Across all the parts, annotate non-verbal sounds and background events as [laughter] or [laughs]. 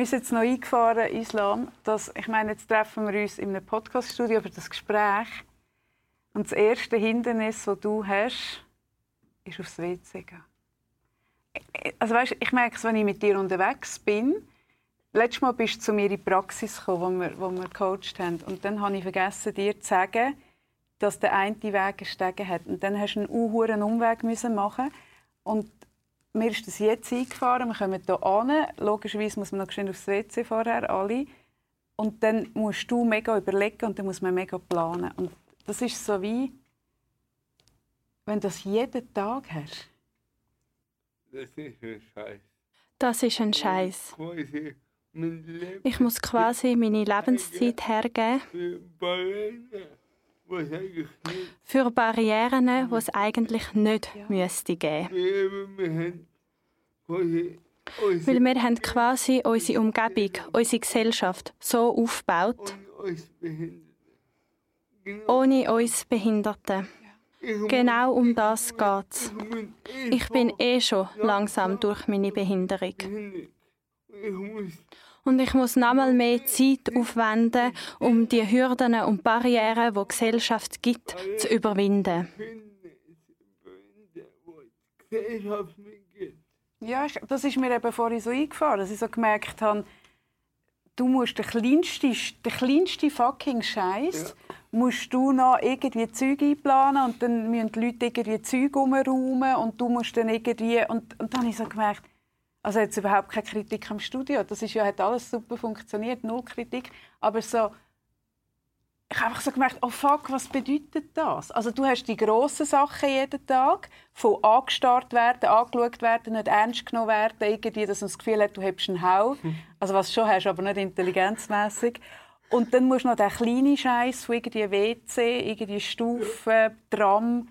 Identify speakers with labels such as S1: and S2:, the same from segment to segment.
S1: Mir ist jetzt noch eingefahren, Islam, dass, ich meine, jetzt treffen wir uns in einem Podcaststudio über das Gespräch. Und das erste Hindernis, das du hast, ist aufs WC gehen. Also weißt, ich merke es, wenn ich mit dir unterwegs bin. Letztes Mal bist du zu mir in die Praxis gekommen, wo wir, wir gecoacht haben. Und dann habe ich vergessen, dir zu sagen, dass der eine Weg gestegen hat. Und dann hast du einen unhuren Umweg müssen machen. Und mir ist das jetzt eingefahren. Wir kommen hier an. Logischerweise muss man noch schnell aufs WC vorher, alle. Und dann musst du mega überlegen und dann muss man mega planen. Und das ist so wie, wenn du das jeden Tag hast.
S2: Das ist ein Scheiß.
S3: Das ist ein Scheiß. Ich muss quasi meine Lebenszeit hergeben
S2: für
S3: Barrieren, die es eigentlich nicht müsste geben.
S2: uns
S3: Weil wir haben quasi unsere Umgebung, unsere Gesellschaft so aufgebaut.
S2: Genau.
S3: ohne uns Behinderten. Genau um das geht's.
S2: ich eh
S3: Ich bin eh schon langsam durch meine Behinderung.
S2: Behindert. Ich muss
S3: Und ich muss nochmal mehr Zeit aufwenden, um die Hürden und Barrieren, die die Gesellschaft gibt, zu überwinden.
S1: Ja, das ist mir eben vorhin so eingefahren, dass ich so gemerkt habe, du musst den kleinsten, den kleinsten fucking Scheiß musst du noch irgendwie Zeug einplanen und dann müssen die Leute irgendwie Zeug umräumen und du musst dann irgendwie und, und dann habe ich so gemerkt, also jetzt überhaupt keine Kritik am Studio, das ist ja hat alles super funktioniert, null Kritik, aber so ich habe einfach so gemerkt, oh fuck, was bedeutet das? Also du hast die grossen Sachen jeden Tag, von angestarrt werden, angeschaut werden, nicht ernst genommen werden, irgendwie, dass man das Gefühl hat, du hast einen Hau. Also was du schon hast, aber nicht intelligenzmäßig. Und dann musst du noch den kleinen Scheiß von irgendwie WC, irgendwie Stufen, Tram.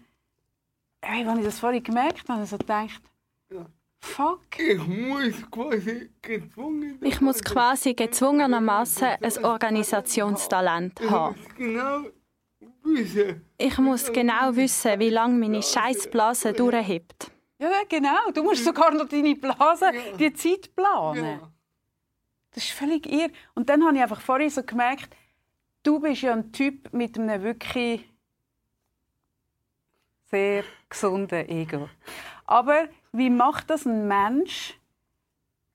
S1: Hey, als ich das vorhin gemerkt habe, habe ich so gedacht,
S2: Ja.
S1: Fuck.
S2: Ich muss quasi gezwungen
S3: Ich muss quasi gezwungenermaßen ein Organisationstalent
S2: Ich
S3: haben.
S2: muss genau wissen,
S3: Ich muss genau wissen, wie lange meine Scheißblase durchhebt.
S1: Ja, genau. Du musst sogar noch deine Blase, die Zeit planen.
S2: ja,
S1: Das ist völlig irr. Und dann habe ich einfach vorhin so gemerkt, du bist ja ein Typ mit einem wirklich sehr gesunden Ego. Aber wie macht das ein Mensch,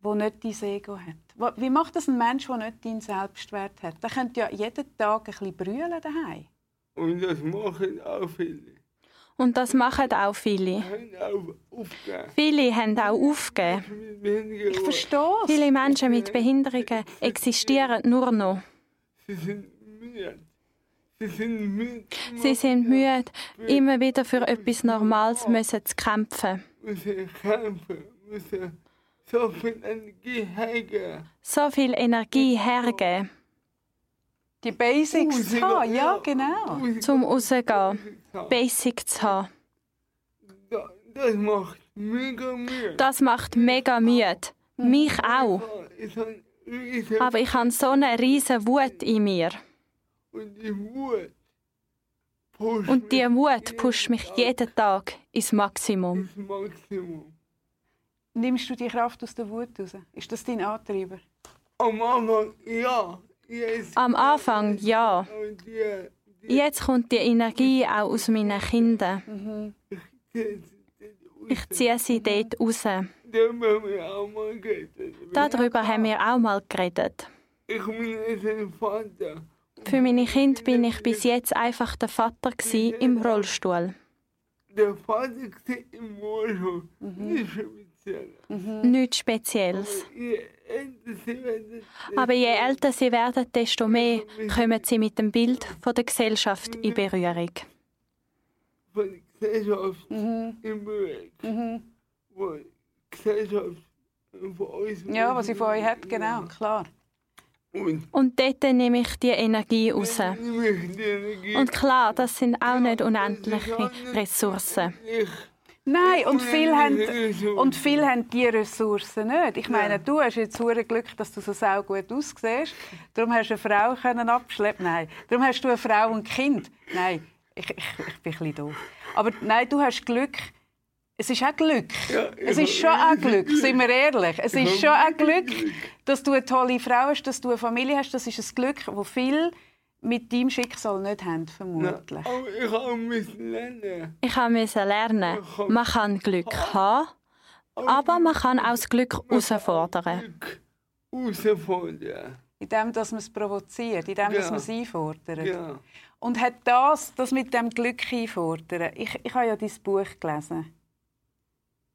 S1: der nicht dein Ego hat? Wie macht das ein Mensch, der nicht deinen Selbstwert hat? Der könnte ja jeden Tag ein bisschen brüllen daheim.
S2: und das machen auch viele.
S3: Und das machen auch viele.
S2: Haben auch aufgegeben.
S3: Viele haben auch aufgegeben.
S1: Ich verstehe es.
S3: Viele Menschen mit Behinderungen existieren nur noch.
S2: Sie sind müde. Sie sind müde.
S3: Sie sind müde, immer wieder für etwas Normales müssen zu kämpfen.
S2: Müssen kämpfen, müssen so viel Energie hergeben.
S3: So viel Energie hergeben,
S1: Die Basics zu haben, ja, genau.
S3: zum rausgehen,
S2: Das,
S3: Basic zu haben.
S2: das macht mega Mühe.
S3: Das macht mega müde. Mich auch. Aber ich habe so eine riesige Wut in mir.
S2: und die Wut
S3: Und die Wut pusht mich jeden Tag ins Maximum.
S1: Nimmst du die Kraft aus der Wut raus? Ist das dein Antreiber?
S2: Am Anfang ja. Jetzt,
S3: Am Anfang ja. Jetzt kommt die Energie auch aus meinen Kindern. Ich ziehe sie dort raus. Darüber haben wir auch mal geredet.
S2: Ich bin jetzt ein Vater.
S3: Für meine Kinder bin ich bis jetzt einfach der Vater gsi im Rollstuhl.
S2: Der Vater im Rollstuhl. Nicht speziell.
S3: Nichts Spezielles. Aber je älter sie werden, desto mehr kommen sie mit dem Bild von der Gesellschaft in Berührung.
S2: von der Gesellschaft von uns
S1: Ja, was sie von euch hat, genau, klar.
S2: Und
S3: Und dort nehme ich die Energie raus.
S2: die.
S3: Und klar, das sind auch nicht unendliche Ressourcen.
S1: Nein, und viele haben, und viele haben diese Ressourcen nicht. Ich meine, du hast jetzt hure Glück, dass du so sau gut aussiehst. Darum hast du eine Frau können abschleppen. Nein. Darum hast du eine Frau und ein Kind. Nein, ich, ich, ich bin ein bisschen doof. Aber nein, du hast Glück, es ist auch Glück.
S2: Ja,
S1: es
S2: ich
S1: ist schon
S2: hab
S1: auch Glück,
S2: wirklich
S1: sind wir ehrlich. Es
S2: Ich
S1: ist
S2: hab
S1: schon auch
S2: wirklich
S1: Glück, dass du eine tolle Frau hast, dass du eine Familie hast. Das ist ein Glück, das viele mit deinem Schicksal nicht haben, vermutlich.
S2: Aber ich habe müssen lernen.
S3: Ich musste lernen, man kann Glück haben, aber man kann auch das Glück herausfordern.
S2: Glück herausfordern.
S1: In dem, dass man es provoziert, in dem, dass
S2: Ja.
S1: man es einfordert.
S2: Ja.
S1: Und hat das, das mit dem Glück einfordern, ich, ich habe ja dein Buch gelesen.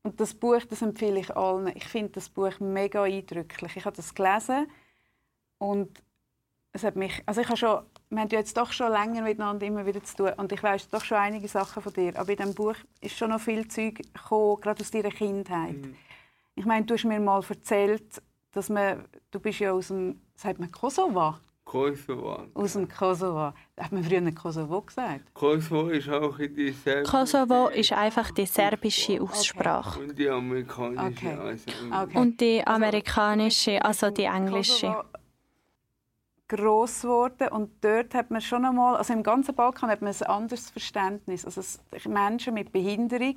S1: Und das Buch, das empfehle ich allen. Ich finde das Buch mega eindrücklich. Ich habe das gelesen und es hat mich, also ich habe schon, wir haben jetzt doch schon länger miteinander immer wieder zu tun und ich weiß doch schon einige Sachen von dir, aber in diesem Buch ist schon noch viel Zeug gekommen, gerade aus deiner Kindheit. Ich meine, du hast mir mal erzählt, dass man, du bist ja aus dem, sagt man Kosovo?
S2: Kosovo.
S1: Aus dem Kosovo. Hat man früher Kosovo gesagt?
S2: Kosovo ist auch in die Serbische
S3: Kosovo ist einfach die serbische Aussprache.
S2: und die amerikanische.
S1: Okay.
S2: Also,
S1: Okay.
S3: Und die amerikanische, also die englische.
S1: Kosovo gross geworden und dort hat man schon einmal, also im ganzen Balkan hat man ein anderes Verständnis. Also Menschen mit Behinderung,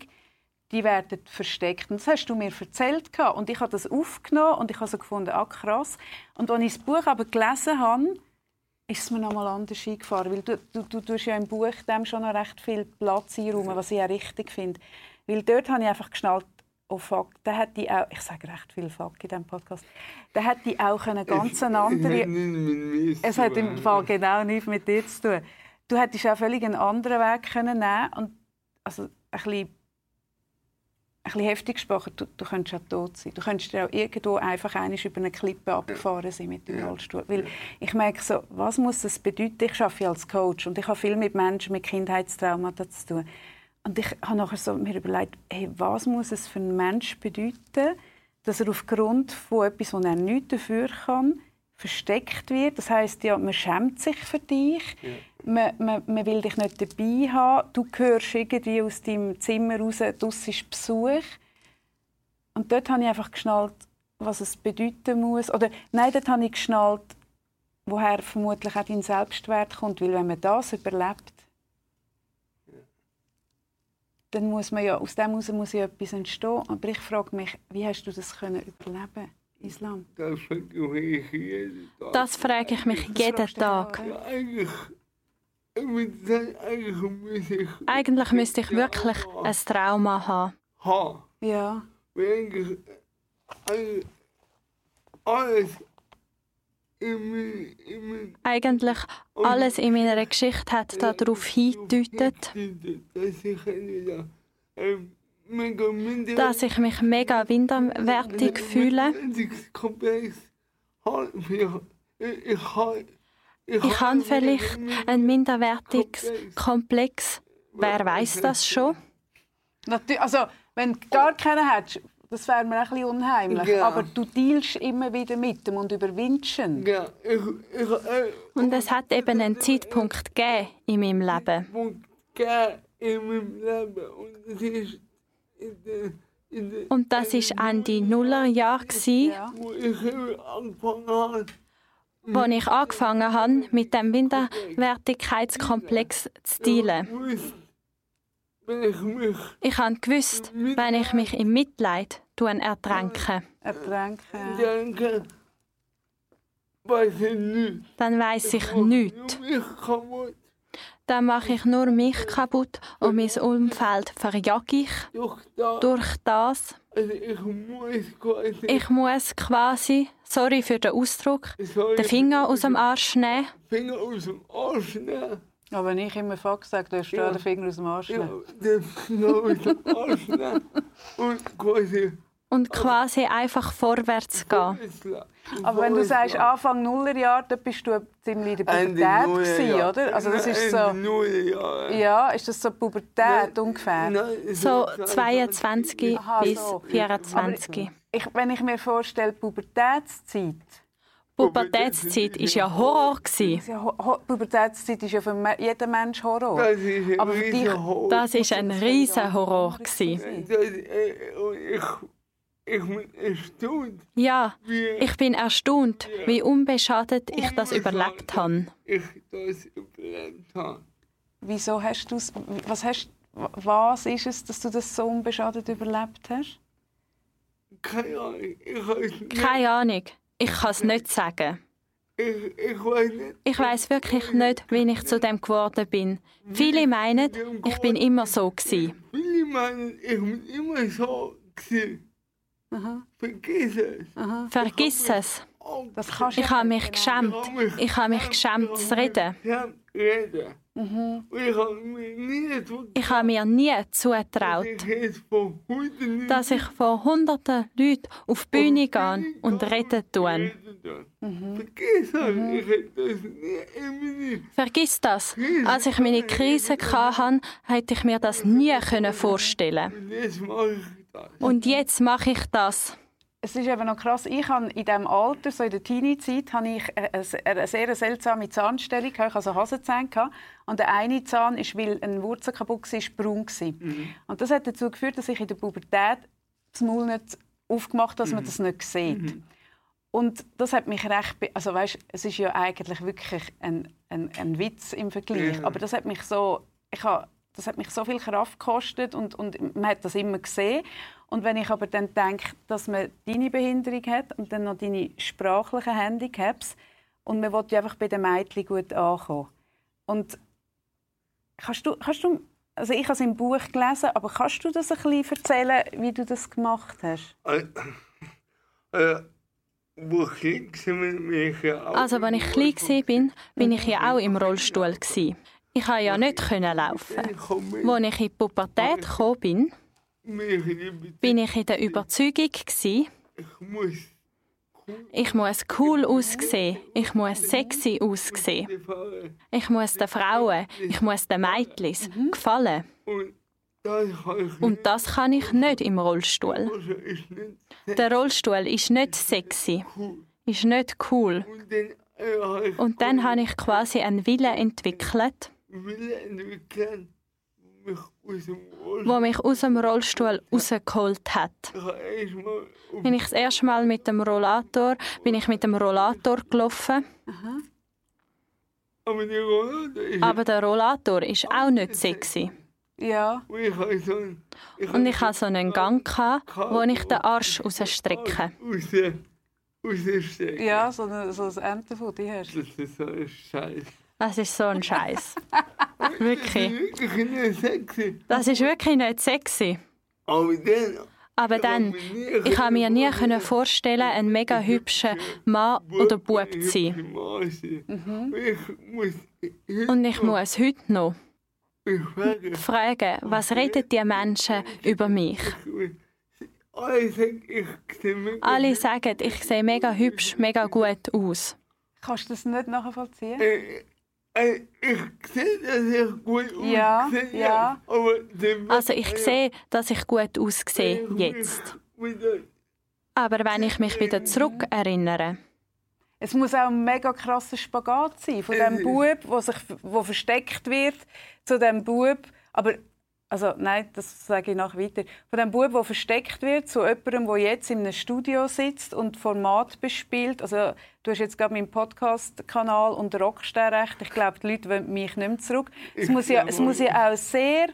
S1: die werden versteckt. Und das hast du mir erzählt und ich habe das aufgenommen und ich habe so gefunden, ah krass. Und als ich das Buch aber gelesen habe, ist es mir noch mal anders eingefahren, weil du, du, du tust ja im Buch dem schon noch recht viel Platz einräumen, was ich auch richtig finde. Weil dort habe ich einfach geschnallt, oh fuck, da hätte ich auch, ich sage recht viel fuck in diesem Podcast, da hätte ich auch eine ganz andere... [laughs] Es hat im Fall genau nichts mit dir zu tun. Du hättest auch völlig einen anderen Weg können nehmen und also ein bisschen, ein bisschen heftig gesprochen, du, du könntest auch tot sein. Du könntest dir auch irgendwo einfach einmal über eine Klippe abgefahren sein mit dem Rollstuhl. Weil ich merke so, was muss das bedeuten? Ich arbeite als Coach und ich habe viel mit Menschen mit Kindheitstraumata zu tun. Und ich habe nachher so mir überlegt, hey, was muss es für einen Mensch bedeuten, dass er aufgrund von etwas, wo er nichts dafür kann, versteckt wird. Das heißt ja, man schämt sich für dich, man, man, man will dich nicht dabei haben, du hörst irgendwie aus deinem Zimmer raus, das ist Besuch. Und dort habe ich einfach geschnallt, was es bedeuten muss. Oder nein, dort habe ich geschnallt, woher vermutlich auch dein Selbstwert kommt. Weil wenn man das überlebt, dann muss man ja, aus dem heraus muss ja etwas entstehen. Aber ich frage mich, wie hast du das können überleben Islam?
S2: Das versuche ich jeden Tag.
S3: Das frage ich mich jeden Tag.
S2: eigentlich,
S3: müsste ich wirklich ein Trauma haben.
S2: haben.
S1: Ja.
S2: Eigentlich, alles
S3: Eigentlich alles in meiner Geschichte hat darauf hingedeutet,
S2: dass ich
S3: dass ich mich mega minderwertig fühle.
S2: Habe. Ich, ich, habe- ich,
S3: Ich habe vielleicht einen minderwertigen Komplex. Wer weiß das schon?
S1: Natürlich, also, wenn du gar keinen hättest, das wäre mir ein bisschen unheimlich.
S2: Ja.
S1: Aber du dealst immer wieder mit dem und überwindest ihn.
S2: Ja, ich, ich, äh,
S3: Und es hat eben einen Zeitpunkt gegeben in meinem Leben.
S2: Punkt gegeben in meinem Leben. Und das ist
S3: Und das war Ende
S1: Ja.
S2: wo ich angefangen habe.
S3: wo ich angefangen habe, mit dem Minderwertigkeitskomplex zu dealen.
S2: ich
S3: habe gewusst, wenn ich mich im Mitleid tue ertränke,
S1: Ertränken.
S2: denke, weiß ich nicht.
S3: dann weiß ich nichts. Dann mache ich nur mich kaputt und mein Umfeld verjage ich
S2: Durch das,
S3: durch das.
S2: also ich muss quasi
S3: Ich muss quasi, sorry für den Ausdruck,
S2: Sorry,
S3: den Finger aus dem Arsch nehmen.
S2: Finger aus dem Arsch nehmen.
S1: Aber wenn ich immer Fuck sage, dann hast du
S2: Ja.
S1: den Finger aus dem Arsch.
S2: Ja,
S1: nehmen.
S2: den Finger aus dem Arsch nehmen. [laughs] Und quasi
S3: und quasi einfach vorwärts gehen.
S1: Aber wenn du sagst Anfang Nullerjahr, dann bist du ziemlich in der Pubertät gewesen, oder? Also das ist so, ja, ist das so Pubertät ungefähr?
S2: Nein,
S3: So 22
S1: Aha,
S3: bis
S1: so.
S3: 24.
S1: Ich, wenn ich mir vorstelle, Pubertätszeit,
S3: Pubertätszeit war ja Horror.
S1: ja, Pubertätszeit ist ja für jeden Mensch Horror.
S2: Das ist ein
S1: Aber für dich-
S2: Riesenhorror.
S3: Das war ein riesen Horror.
S2: äh, und ich, ich bin erstaunt,
S3: Ja,
S2: wie
S3: ich bin erstaunt, wie unbeschadet ich das überlebt habe.
S2: ich das überlebt habe.
S1: Wieso hast du was hast was ist es, dass du das so unbeschadet überlebt hast?
S2: Keine Ahnung, ich weiß nicht.
S3: Keine Ahnung. Ich kann es nicht sagen.
S2: Ich, ich weiß nicht.
S3: Ich weiß wirklich nicht, wie ich zu dem geworden bin. Viele meinen, ich bin immer so gewesen.
S2: Viele meinen, ich bin immer so gewesen.
S1: Aha,
S2: Vergiss es.
S1: aha.
S3: Vergiss es. Ich habe mich geschämt. Ich habe mich geschämt zu reden.
S1: Mhm.
S2: Ich habe mir nie zugetraut,
S3: nie
S2: dass ich
S3: vor hunderten Leuten auf die Bühne gehe und reden tue.
S2: Mhm. Vergiss das
S3: Vergiss das. Als ich meine Krise hatte, hätte ich mir das nie können vorstellen
S2: das.
S3: Und jetzt mache ich das.
S1: Es ist eben noch krass, ich habe in diesem Alter, so in der Teenie-Zeit, habe ich eine, sehr seltsame Zahnstellung, ich also Hasenzähne. gehabt. Und der eine Zahn, ist, weil eine Wurzel kaputt war, braun. gewesen. Und das hat dazu geführt, dass ich in der Pubertät das Maul nicht aufgemacht habe, dass man das nicht sieht. Und das hat mich recht... Also weißt, es ist ja eigentlich wirklich ein, ein, ein Witz im Vergleich.
S2: Ja.
S1: Aber das hat mich so... Ich habe, das hat mich so viel Kraft gekostet und, und man hat das immer gesehen. Und wenn ich aber dann denke, dass man deine Behinderung hat und dann noch deine sprachlichen Handicaps und man will ja einfach bei den Mädchen gut ankommen. Und kannst du, kannst du, also ich habe es im Buch gelesen, aber kannst du das ein bisschen erzählen, wie du das gemacht hast?
S2: Äh, äh, wo ich war, bin ich ja auch
S3: Also, als ich klein war, bin, bin ich ja auch im Rollstuhl. Gewesen. Ich konnte ja nicht können laufen. Als ich in die Pubertät gekommen bin,
S2: bin ich in
S3: der Überzeugung, gewesen,
S2: Ich muss
S3: cool aussehen, ich muss sexy aussehen, ich muss den Frauen, ich muss den Mädchen gefallen.
S2: Und das kann ich
S3: nicht. im Rollstuhl.
S2: Also
S3: Der Rollstuhl ist nicht sexy, ist nicht cool.
S2: Und dann äh, habe ich
S3: Und dann habe ich quasi einen Willen entwickelt,
S2: Wille entwickelt, mich aus dem Rollstuhl.
S3: wo mich aus dem Rollstuhl rausgeholt hat. Bin ich das erste Mal mit dem Rollator, bin ich mit dem Rollator gelaufen,
S2: ist
S3: aber der Rollator ist auch nicht sexy.
S1: Ja.
S2: Und ich
S3: hatte so einen Gang, gehabt, wo ich den Arsch rausstrecke.
S2: Aus der, aus der Strecke.
S1: Ja, so, eine, so ein Entenfutter hast du.
S2: Das ist so ein Scheiß.
S3: Das ist so ein Scheiß. [laughs] Wirklich. Das ist wirklich nicht sexy.
S2: Aber dann.
S3: Aber dann, ich habe mir nie können vorstellen, ein mega hübscher Mann oder Bub zu sein.
S2: Mhm.
S3: Und ich muss heute noch fragen, was reden die Menschen über mich?
S2: Alle sagen, ich sehe mega
S3: Alle sagen, ich sehe mega hübsch, mega gut aus.
S1: Kannst du das nicht nachvollziehen?
S2: Ich sehe, dass ich gut
S1: Ja,
S2: aussehe,
S1: ja.
S3: Also ich sehe, dass ich gut aussehe jetzt.
S2: Wieder,
S3: Aber wenn ich mich wieder zurück erinnere,
S1: Es muss auch ein mega krasser Spagat sein, von dem. Bub, wo sich wo versteckt wird, zu dem Bub, aber also nein, das sage ich noch weiter. Von dem Bub, der versteckt wird, zu jemandem, der jetzt in einem Studio sitzt und Format bespielt. Also du hast jetzt gerade meinen Podcast-Kanal und Rockstar recht. Ich glaube, die Leute wollen mich nicht mehr zurück. Es muss ja, es muss ja auch sehr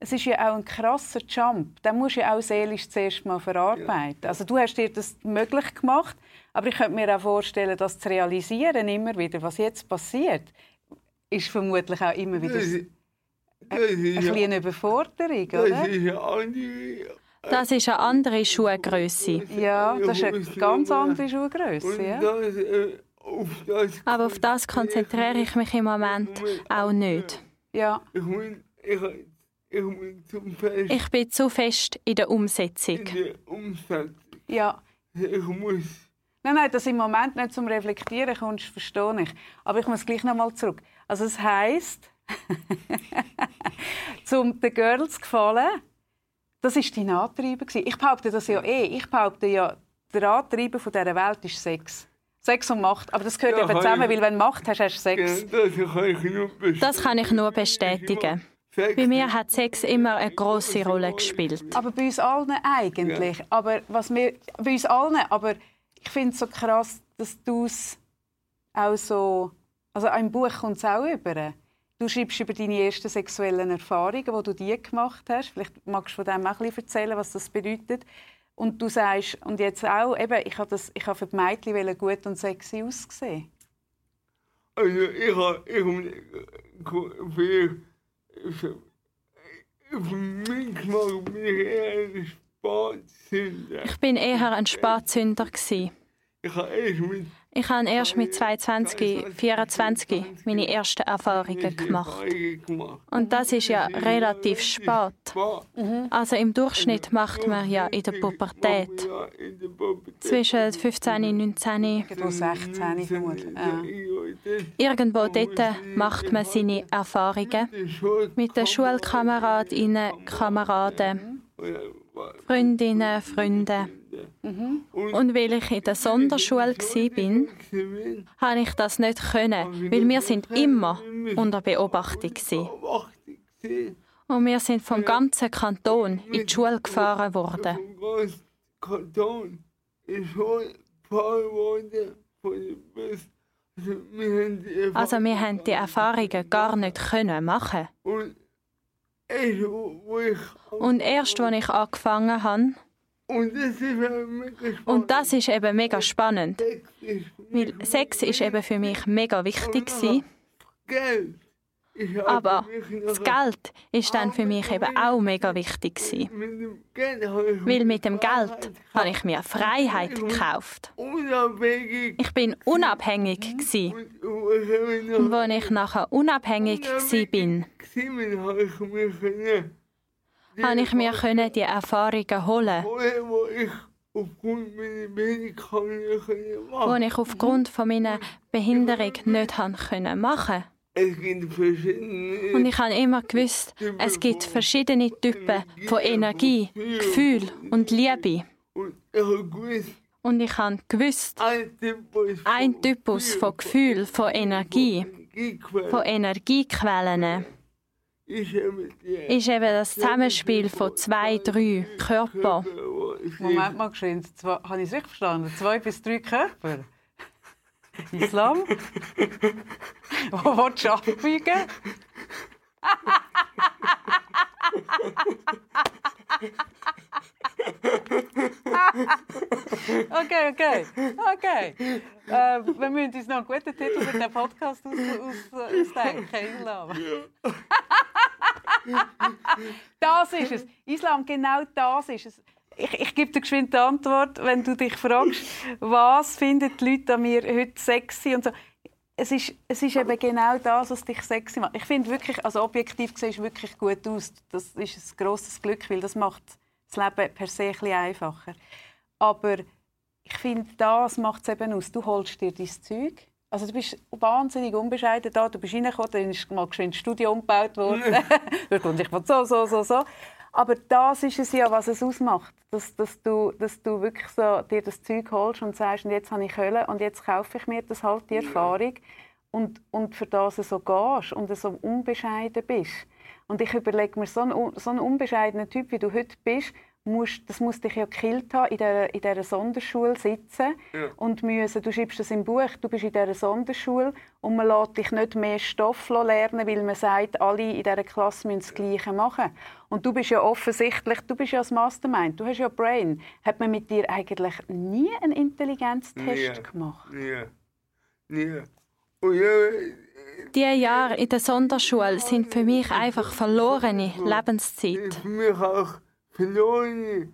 S1: es ist ja auch ein krasser Jump. Den musst du ja auch seelisch zuerst mal verarbeiten. Also du hast dir das möglich gemacht, aber ich könnte mir auch vorstellen, das zu realisieren immer wieder, was jetzt passiert, ist vermutlich auch immer wieder
S2: das,
S1: ein
S2: das ist
S1: bisschen
S2: ja,
S1: eine Überforderung,
S2: das
S1: oder?
S2: ist ja andere.
S3: das ist eine andere Schuhgröße.
S1: Ja, das ist eine ganz andere Schuhgröße. Ja?
S2: das, äh, das
S3: Aber auf das konzentriere ich mich im Moment auch nicht.
S1: ja.
S2: Ich muss, ich, ich muss zum Fest
S3: Ich bin zu fest in der Umsetzung.
S1: ja.
S2: Ich muss.
S1: Nein, nein, dass im Moment nicht zum Reflektieren kommst, verstehe ich. Aber ich muss gleich noch mal zurück. Also es heisst, [laughs] zum den Girls zu gefallen, das war dein Antreiber. Ich behaupte das ja eh. Ich behaupte ja, der Antreiber von dieser Welt ist Sex. Sex und Macht. Aber das gehört
S2: Ja,
S1: eben zusammen,
S2: ich-
S1: weil wenn du Macht hast, hast du Sex.
S2: Ja, das kann ich nur bestätigen.
S3: Das kann ich nur bestätigen.
S2: Sex-
S3: Bei mir hat Sex immer eine große Rolle gespielt.
S1: Aber bei uns allen eigentlich. Aber was wir, bei uns allen, aber ich finde es so krass, dass du es auch so... Also im Buch kommt es auch über. Du schreibst über deine ersten sexuellen Erfahrungen, die du die gemacht hast. Vielleicht magst du von dem auch ein bisschen erzählen, was das bedeutet. Und du sagst, und jetzt auch, eben, ich habe, das, ich habe für die Mädchen gut und sexy aussehen.
S2: Also ich habe, ich habe für, für mich gemacht, bin ich eher ein Spatzünder.
S3: Ich bin eher ein Spatzünder.
S2: Ich habe erst mit
S3: ich habe erst mit 22, 24 meine ersten Erfahrungen gemacht. Und das ist ja relativ spät. Also im Durchschnitt macht man ja in der Pubertät. Zwischen 15 und 19.
S1: Irgendwo 16 vermutlich.
S3: Irgendwo dort macht man seine Erfahrungen mit den Schulkameradinnen, Kameraden, Freundinnen, Freunden. Mhm. Und weil ich in der Sonderschule war, habe ich das nicht können, weil wir sind immer unter Beobachtung waren. Und wir sind vom ganzen Kanton in die Schule gefahren worden. Kanton ist gefahren worden also wir haben die Erfahrungen gar nicht können machen. Und erst, als ich angefangen habe,
S2: und das ist, mega
S3: Und das ist eben mega spannend. Weil Sex ist eben für mich mega wichtig.
S2: Geld.
S3: Aber das Geld ist dann für mich eben auch mega wichtig. Weil mit dem Geld habe ich mir Freiheit gekauft. Ich bin unabhängig. Und als ich nachher unabhängig war, habe ich mir können die Erfahrungen holen wo ich aufgrund von meiner Behinderung nicht machen konnte. Und ich habe immer gewusst, es gibt verschiedene Typen von Energie, Gefühl und Liebe. Und ich habe gewusst, ein Typus von Gefühl, von Energie, von Energiequellen ist eben das Zusammenspiel von zwei, drei Körpern.
S1: Moment mal, geschehen. Habe ich es richtig verstanden? Zwei bis drei Körper? Islam? [laughs] Wo willst du abbiegen? [laughs] okay, okay, okay. Äh, wir müssen uns noch einen guten Titel für den Podcast aus, aus, ausdenken. Islam. das ist es. Islam, genau das ist es. Ich, ich gebe dir geschwind die Antwort, wenn du dich fragst, was finden die Leute an mir heute sexy und so. Es ist, es ist eben genau das, was dich sexy macht. Ich finde wirklich, also objektiv gesehen, ist wirklich gut aus. Das ist ein grosses Glück, weil das macht das Leben per se ein einfacher. Aber ich finde, das macht es eben aus. Du holst dir dein Zeug. Also du bist wahnsinnig unbescheiden da. Du bist reingekommen, dann ist mal geschwind das Studio umgebaut worden. [laughs] [laughs] und ich so, so, so, so. Aber das ist es ja, was es ausmacht. Dass, dass, du, dass du wirklich so dir das Zeug holst und sagst, und jetzt habe ich Hölle und jetzt kaufe ich mir das halt, die Erfahrung. Und, und für das du so gehst und so unbescheiden bist. Und ich überlege mir, so ein, so ein unbescheidener Typ, wie du heute bist, musst, das muss dich ja gekillt haben, in dieser, in dieser Sonderschule sitzen ja. und müssen, du schreibst das im Buch, du bist in dieser Sonderschule und man lässt dich nicht mehr Stoff lernen, weil man sagt, alle in dieser Klasse müssen das Gleiche machen. Und du bist ja offensichtlich, du bist ja das Mastermind, du hast ja Brain. Hat man mit dir eigentlich nie einen Intelligenztest
S2: nie.
S3: gemacht?
S2: Nie. Nie. Und ja,
S3: die Jahre in der Sonderschule sind für mich einfach verlorene Lebenszeit.
S2: Für mich auch verlorene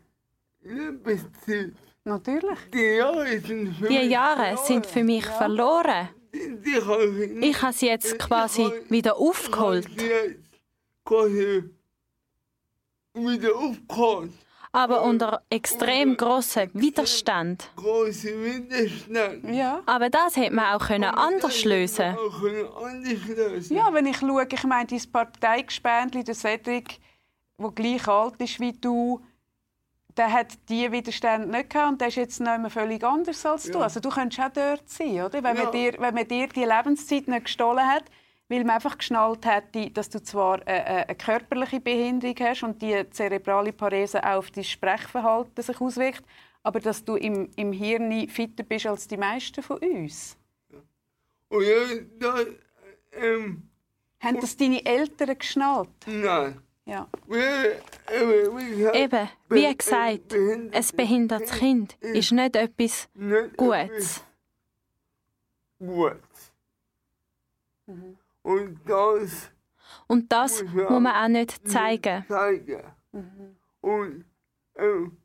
S2: Lebenszeit.
S1: Natürlich.
S2: Die Jahre sind für,
S3: die Jahre sind für mich verloren. Ich habe sie jetzt quasi wieder aufgeholt.
S2: Quasi wieder aufgeholt
S3: aber unter extrem großem Widerstand.
S2: Große Widerstand.
S1: Ja.
S3: Aber das hätte man auch können anders lösen.
S1: Ja, wenn ich schaue, ich meine, dein Parteigespendli, der Cedric, der gleich alt ist wie du, der hat diese Widerstände nicht gehabt und der ist jetzt nicht mehr völlig anders als du. Ja. Also du könntest auch dort sein, oder? Wenn, ja. man dir, wenn man dir die Lebenszeit nicht gestohlen hat, weil man einfach geschnallt hat, dass du zwar eine, körperliche Behinderung hast und die zerebrale Parese auch auf dein Sprechverhalten sich auswirkt, aber dass du im, im Hirn fitter bist als die meisten von uns.
S2: Und ja, da, ähm,
S1: Haben das deine Eltern geschnallt?
S2: Nein.
S1: Ja.
S2: Eben, wie gesagt,
S3: Eben, wie gesagt, ein behindertes Kind ist nicht etwas Gutes.
S2: Gut.
S1: Mhm.
S2: Und das
S3: Und das muss man auch nicht zeigen.
S2: zeigen.
S1: Mhm.
S2: Und, ähm,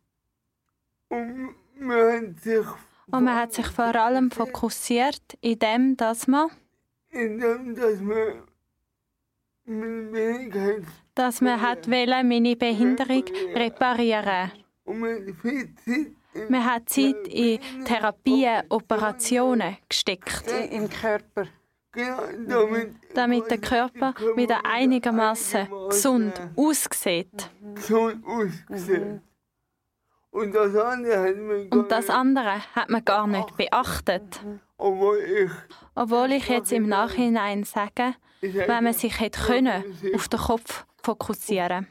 S2: und man hat sich
S3: Und man hat sich vor allem fokussiert in dem, dass man,
S2: in dem, dass man
S3: dass man hat wollen, meine Behinderung reparieren.
S2: und man in
S3: Man hat Zeit in Therapien, Operationen gesteckt,
S1: I- Im Körper.
S2: Damit,
S3: damit der Körper wieder einigermaßen gesund aussieht.
S2: gesund ausgesehen. Und das andere hat man
S3: Und das
S2: gar
S3: andere hat man gar nicht beachtet.
S2: obwohl ich,
S3: Obwohl ich jetzt im Nachhinein sage, wenn man sich hätte können, auf den Kopf fokussieren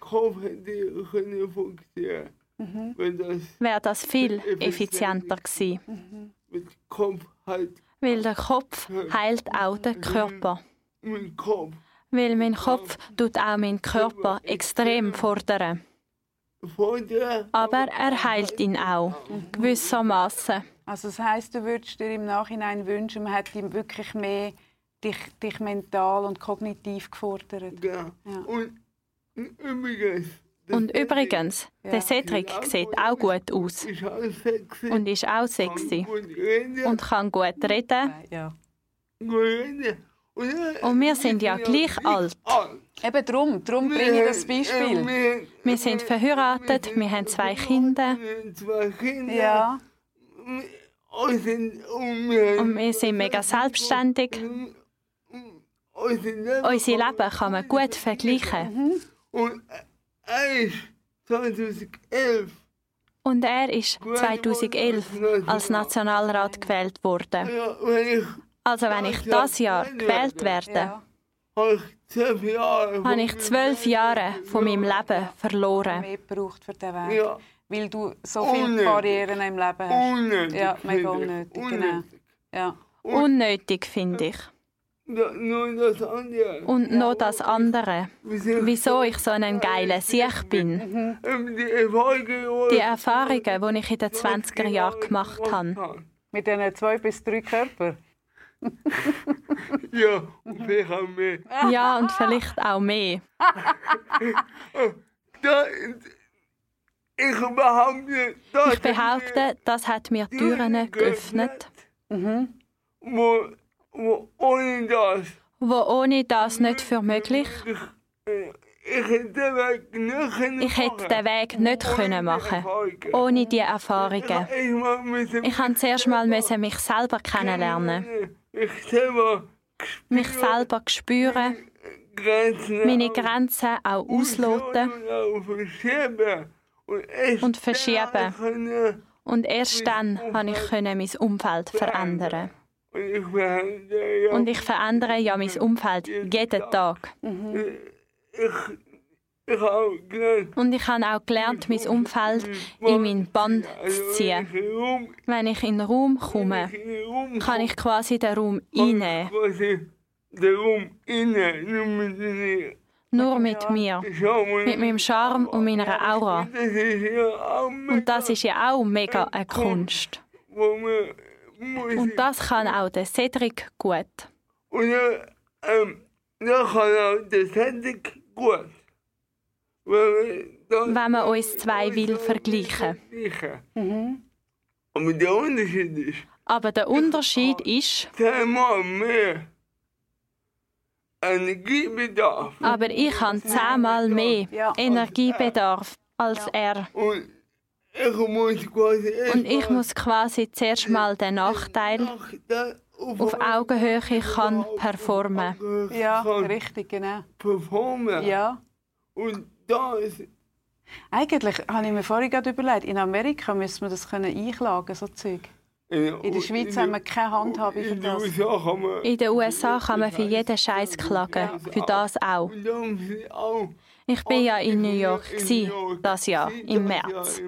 S2: das
S3: wäre das viel effizienter gewesen.
S2: mit Kopf halt,
S3: Weil der Kopf heilt auch den Körper.
S2: mit Kopf
S3: Weil mein Kopf tut auch meinen Körper extrem fordern. Aber er heilt ihn auch, gewissermaßen.
S1: Also das heisst, du würdest dir im Nachhinein wünschen, man hätte ihm wirklich mehr dich, dich mental und kognitiv gefordert.
S2: Ja.
S1: Ja.
S2: Und übrigens,
S3: und übrigens, der Cedric sieht auch gut aus. Und ist auch sexy. Und kann gut reden.
S2: Und
S3: wir sind ja gleich alt.
S1: Eben drum, drum bringe ich das Beispiel.
S2: Wir
S3: sind verheiratet, wir haben zwei Kinder.
S1: Ja.
S2: Und wir
S3: sind mega selbstständig.
S2: Unser Leben
S3: kann man gut vergleichen.
S2: 1, 2011.
S3: Und er ist 2011 als Nationalrat gewählt worden. Also wenn ich das Jahr gewählt werde,
S2: habe ich zwölf Jahre
S3: von meinem Leben verloren.
S2: Ja.
S1: Weil du so viele Barrieren im Leben hast.
S2: Unnötig.
S1: Ja, mega unnötig. Genau. Ja.
S3: Unnötig, finde ich.
S2: Ja, nur das andere.
S3: Und noch das andere,
S2: Wir sind
S3: wieso ich so ein geiler Sieg bin.
S2: ähm, die
S3: Erfahrungen, die ich in den 20er Jahren gemacht habe.
S1: Mit diesen zwei bis drei Körpern.
S2: Ja, und vielleicht auch mehr.
S3: Ja, und vielleicht auch mehr. [laughs]
S2: Da, ich behaupte, das
S3: Ich behaupte, das hat mir Türen geöffnet,
S2: Wo, wo ohne das.
S3: Wo ohne das nicht für möglich.
S2: ich, hätte den Weg nicht können
S3: machen. ohne die Erfahrungen.
S2: Ich
S3: musste zuerst mal müssen mich selber kennenlernen, mich selber spüren, meine Grenzen auch ausloten.
S2: und verschieben. Und, erst dann
S3: konnte ich mein Umfeld verändern.
S2: Und ich
S3: verändere ja mein Umfeld jeden Tag.
S2: gelernt,
S3: Und ich habe auch gelernt, mein Umfeld in meinen Bann zu ziehen.
S2: wenn ich
S3: in den Raum komme, kann ich quasi den Raum einnehmen.
S2: nur mit
S3: mir. Mit meinem Charme und meiner Aura. Und das ist ja auch mega eine Kunst. Und das kann auch der Cedric gut.
S2: Und ja, ähm, da kann auch der Cedric gut. Weil das
S3: Wenn man uns zwei will vergleichen.
S2: vergleichen. Aber der Unterschied ist,
S3: Aber der Unterschied ist,
S2: zehnmal mehr Energiebedarf.
S3: aber ich habe zehnmal mehr Energiebedarf als er.
S2: Und ich muss quasi erst
S3: Und ich muss quasi zuerst mal den Nachteil auf Augenhöhe kann performen.
S1: Ja, richtig, genau.
S2: performen.
S1: Ja.
S2: Und das
S1: Eigentlich habe ich mir vorhin gerade überlegt, in Amerika müsste man das können einklagen, so Zeug.
S2: in,
S1: der Schweiz haben wir keine Handhabe für
S2: in den
S1: das.
S3: In den USA kann man für jeden Scheiß klagen, für das auch. Ich bin ja in New York
S2: in
S3: gsi,
S2: New York
S3: das Jahr im März.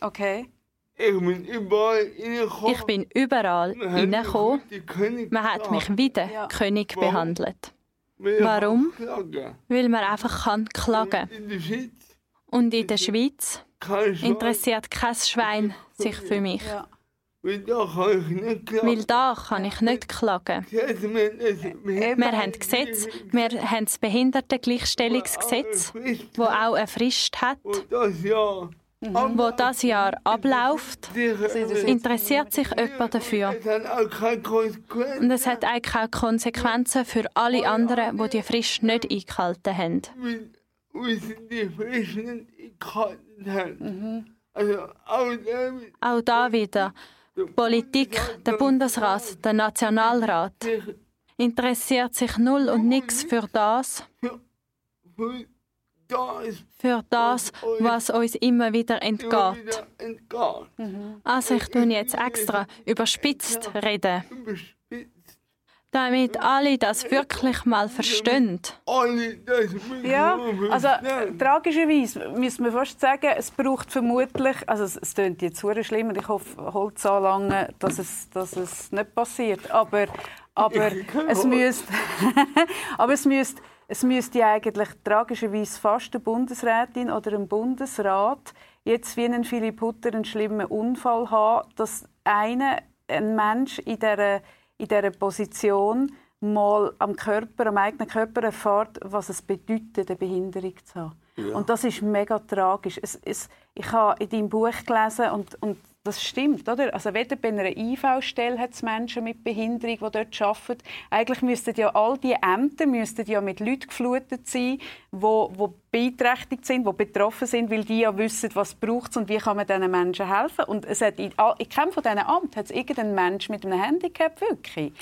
S1: Okay.
S2: Ich bin überall reingekommen.
S3: Ich bin überall
S2: Man hat mich
S3: reingekommen.
S2: wie der König
S3: Man hat mich
S2: gehabt.
S3: wie der
S1: Ja.
S3: König
S2: Warum?
S3: behandelt. Warum? Weil man einfach kann klagen Und in der Schweiz interessiert kein Schwein sich für mich.
S2: Weil da kann ich nicht klagen.
S3: Weil da kann ich nicht klagen.
S2: Jetzt, wir,
S3: haben Gesetz, wir haben das Behindertengleichstellungsgesetz, wo auch eine Frist hat,
S2: wo das Jahr
S3: wo das Jahr abläuft. Interessiert sich jemand dafür? Und es hat eigentlich auch Konsequenzen für alle anderen, die die Frist nicht eingehalten haben.
S2: haben. Also Auch
S3: da wieder. Politik, der Bundesrat, der Nationalrat interessiert sich null und nix für das,
S2: für, das
S3: was uns immer wieder entgeht. Also ich tue jetzt extra überspitzt reden. Damit alle das wirklich mal verstehen.
S2: Alle das
S1: Ja, also tragischerweise müssen wir fast sagen, es braucht vermutlich, also es, es klingt jetzt sehr schlimm und ich hoffe, Holz anlangen, dass es, dass es nicht passiert, aber, aber [laughs] es müsste, aber es müsste, es müsste eigentlich tragischerweise fast eine Bundesrätin oder ein Bundesrat jetzt wie ein Philipp Hutter einen schlimmen Unfall haben, dass einer, ein Mensch in dieser, in dieser Position mal am Körper, am eigenen Körper erfährt, was es bedeutet, eine Behinderung zu haben. Und das ist mega tragisch. Es, es, ich habe in deinem Buch gelesen und, und das stimmt, oder? Also weder bei einer IV-Stelle hat es Menschen mit Behinderung, die dort arbeiten. Eigentlich müssten ja all die Ämter müssten ja mit Leuten geflutet sein, die, die beeinträchtigt sind, die betroffen sind, weil die ja wissen, was braucht und wie kann man diesen Menschen helfen. Und es hat in, in keinem von diesen Ämtern hat es irgendeinen Mensch mit einem Handicap wirklich.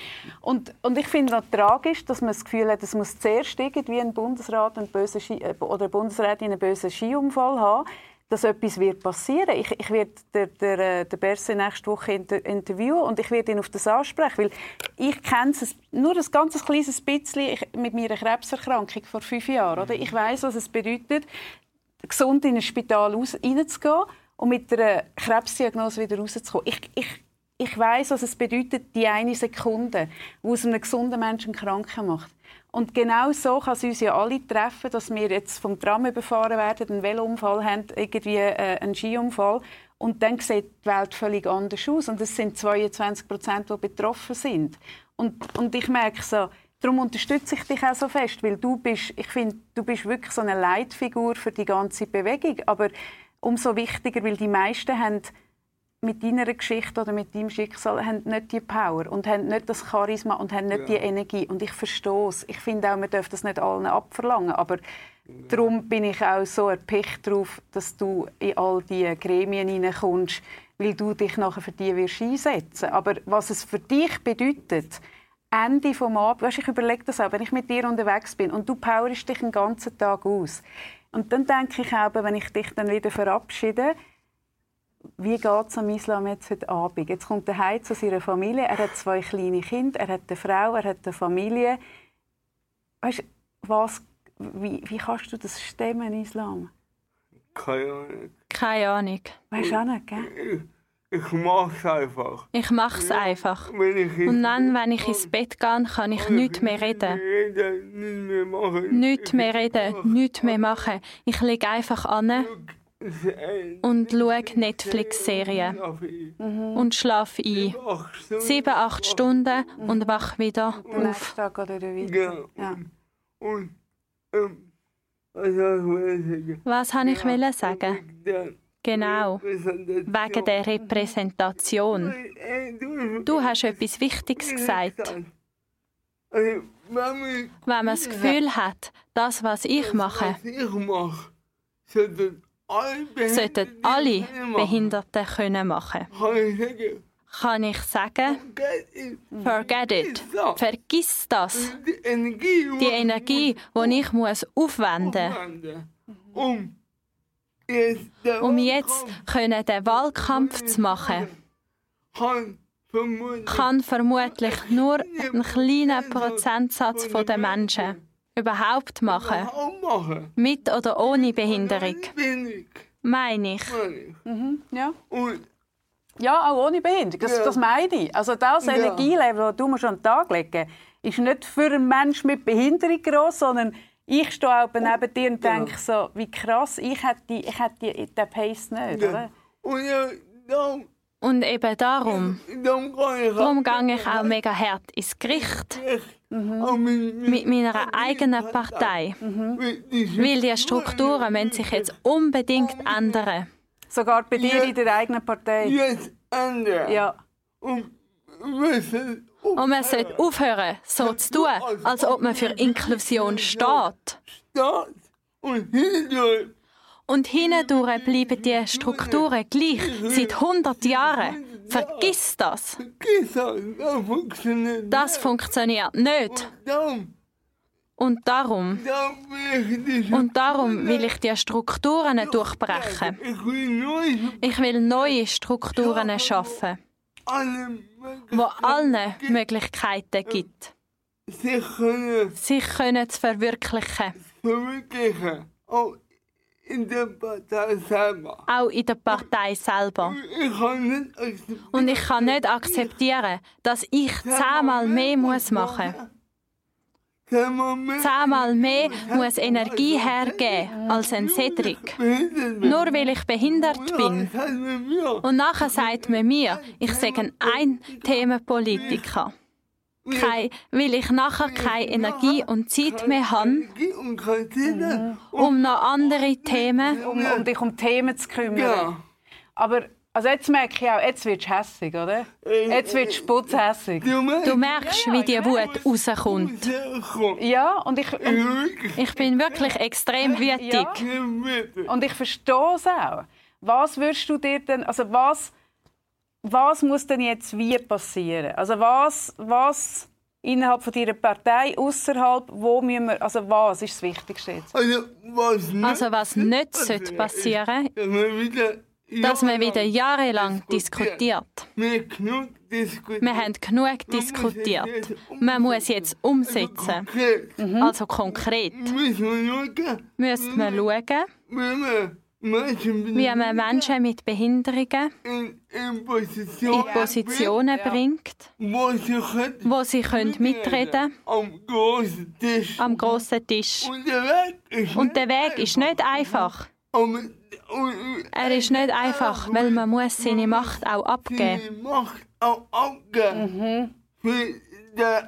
S1: Und, und ich finde es tragisch, dass man das Gefühl hat, es muss zuerst irgendwie ein Bundesrat einen bösen Ski, äh, oder eine Bundesrätin einen bösen Skiunfall haben, dass etwas wird passieren. Ich, ich werde den, der, äh, der Berse nächste Woche inter, interviewen und ich werde ihn auf das ansprechen, weil ich kenne es nur ein ganz kleines bisschen mit meiner Krebserkrankung vor fünf Jahren. Oder? Ich weiß, was es bedeutet, gesund in ein Spital reinzugehen und mit einer Krebsdiagnose wieder rauszukommen. Ich, ich, ich weiß, was es bedeutet, die eine Sekunde, wo aus einem gesunden Menschen einen Kranken macht. Und genau so kann es uns ja alle treffen, dass wir jetzt vom Tram überfahren werden, einen Velounfall haben, irgendwie äh, einen Skiunfall. Und dann sieht die Welt völlig anders aus. Und es sind 22 Prozent, die betroffen sind. Und, und ich merke so, darum unterstütze ich dich auch so fest, weil du bist, ich finde, du bist wirklich so eine Leitfigur für die ganze Bewegung. Aber umso wichtiger, weil die meisten haben mit deiner Geschichte oder mit deinem Schicksal haben nicht die Power und haben nicht das Charisma und haben nicht die Energie. Und ich verstehe es. Ich finde auch, man darf das nicht allen abverlangen. Aber darum bin ich auch so erpicht darauf, dass du in all diese Gremien hineinkommst, weil du dich nachher für die wirst einsetzen. Aber was es für dich bedeutet, Ende vom Abend, weißt, ich überlege das auch, wenn ich mit dir unterwegs bin und du powerst dich den ganzen Tag aus. Und dann denke ich auch, wenn ich dich dann wieder verabschiede, wie geht es am Islam jetzt heute Abend? Jetzt kommt er heim zu seiner Familie. Er hat zwei kleine Kinder, er hat eine Frau, er hat eine Familie. Weißt, was, wie, wie kannst du das stemmen, Islam?
S2: Keine Ahnung.
S3: Keine Ahnung.
S1: Weißt du auch nicht, gell?
S2: Ich, es einfach.
S3: Ich mache es einfach.
S2: Wenn ich
S3: Und dann, wenn ich ins Bett gehe, kann ich nichts mehr reden.
S2: Reden, nicht mehr machen.
S3: Nichts mehr reden, nichts mehr machen. Ich liege einfach an und schaue Netflix-Serien und schlafe ein. Sieben, acht Stunden und wach wieder auf.
S1: Tag wieder.
S2: Genau.
S1: Ja.
S2: Und, ähm, was
S3: wollte ich sagen? Genau, wegen der Repräsentation.
S2: Ey, du,
S3: hast etwas Wichtiges gesagt.
S2: Also, wenn
S3: man das Gefühl hat, das, was ich mache,
S2: sollten alle Behinderten
S3: alle
S2: machen.
S3: Können.
S2: Kann ich sagen,
S3: forget it. Vergiss das.
S2: die Energie,
S3: Die ich muss aufwenden
S2: aufwenden, um jetzt,
S3: können den Wahlkampf zu machen,
S2: kann vermutlich
S3: nur ein kleiner Prozentsatz der Menschen überhaupt machen.
S2: auch machen.
S3: Mit oder ohne Behinderung.
S2: Wenig,
S3: Meine ich.
S2: meine ich.
S1: Mhm, ja.
S2: Und
S1: Ja, auch ohne Behinderung. Das,
S2: Ja.
S1: das meine ich. Also das
S2: Ja.
S1: Energielevel, das du schon an den Tag legen ist nicht für einen Menschen mit Behinderung gross, sondern ich stehe auch neben dir und
S2: Ja.
S1: denke so, wie krass, ich hätte, die- ich hätte die- den Pace nicht,
S2: Ja.
S1: oder?
S2: Und ja, darum,
S3: Und eben darum,
S2: darum kann ich
S3: darum gehe ich auch mega hart ins Gericht
S2: auch mit,
S3: meiner eigenen Partei.
S2: diesen
S3: Weil die Strukturen müssen sich jetzt unbedingt ändern.
S1: Sogar bei dir in der eigenen Partei.
S2: jetzt ändern.
S1: Ja.
S2: Und müssen
S3: Und man sollte aufhören, so zu tun, als ob man für Inklusion steht.
S2: Staat und hindurch
S3: Und hindurch bleiben die Strukturen gleich seit 100 Jahren. Vergiss das.
S2: das, funktioniert
S3: nicht. Und darum, und darum will ich die Strukturen durchbrechen.
S2: Ich will
S3: neue Strukturen schaffen, wo allen Möglichkeiten gibt,
S2: sich können
S3: zu verwirklichen,
S2: verwirklichen. Auch in der Partei selber.
S3: auch in der Partei selber. Und ich kann nicht akzeptieren, dass ich zehnmal mehr muss machen
S2: mehr
S3: Zehnmal mehr muss Energie hergeben als ein Cedric.
S2: bin.
S3: Nur weil ich behindert bin.
S2: Mit mir.
S3: Und nachher sagt man mir, ich sage ein Themenpolitiker. Kein, weil ich nachher keine Energie und Zeit mehr habe, um noch andere Themen.
S1: Um, um dich um Themen zu kümmern.
S2: Ja.
S1: Aber also jetzt merke ich auch, jetzt wirst du hässig, oder? Jetzt wirst du putzhässig.
S2: Du merkst,
S3: Du merkst, wie die Wut rauskommt.
S1: Ja, und ich, und.
S3: Ich bin wirklich extrem wütig.
S1: Ja. Und ich verstehe es auch. Was würdest du dir denn, also was, was muss denn jetzt wie passieren? Also was, was innerhalb von deiner Partei, außerhalb, wo müssen wir, also was ist das Wichtigste jetzt?
S2: Also, was nicht
S3: Also was nicht sollte passieren,
S2: dass man wieder,
S3: dass man wieder jahrelang diskutiert.
S2: Wir genug diskutiert.
S3: Wir haben genug diskutiert. Man muss jetzt umsetzen.
S2: Konkret
S3: Also konkret
S2: müssen wir schauen, wie
S3: man Menschen mit Behinderungen
S2: in, in Position
S3: in Positionen bringt,
S2: wo sie können
S3: wo sie können mitreden
S2: am großen Tisch.
S3: am grossen Tisch.
S2: Und der Weg ist
S3: Und der Weg ist nicht einfach.
S2: Aber, und, und,
S3: Er ist nicht einfach, weil man muss seine Macht auch abgeben.
S2: Macht auch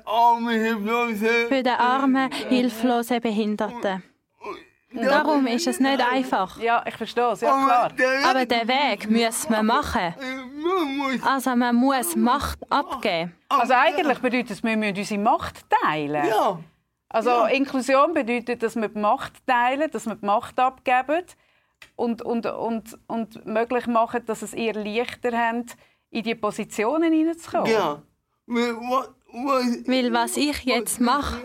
S2: armen, hilflosen.
S3: Für den armen, hilflosen Behinderten. Darum ist es nicht einfach.
S1: Ja, ich verstehe es, ja
S2: Aber
S1: klar.
S2: der
S3: Aber den Weg muss man machen.
S2: man muss
S3: Also man muss Macht abgeben.
S1: Also eigentlich bedeutet es, wir müssen unsere Macht teilen.
S2: ja,
S1: Also Inklusion bedeutet, dass wir die Macht teilen, dass wir die Macht abgeben und, und, und, und möglich machen, dass es ihr leichter haben, in die Positionen hineinzukommen.
S2: ja. Weil Was, was,
S3: Weil was ich jetzt mache,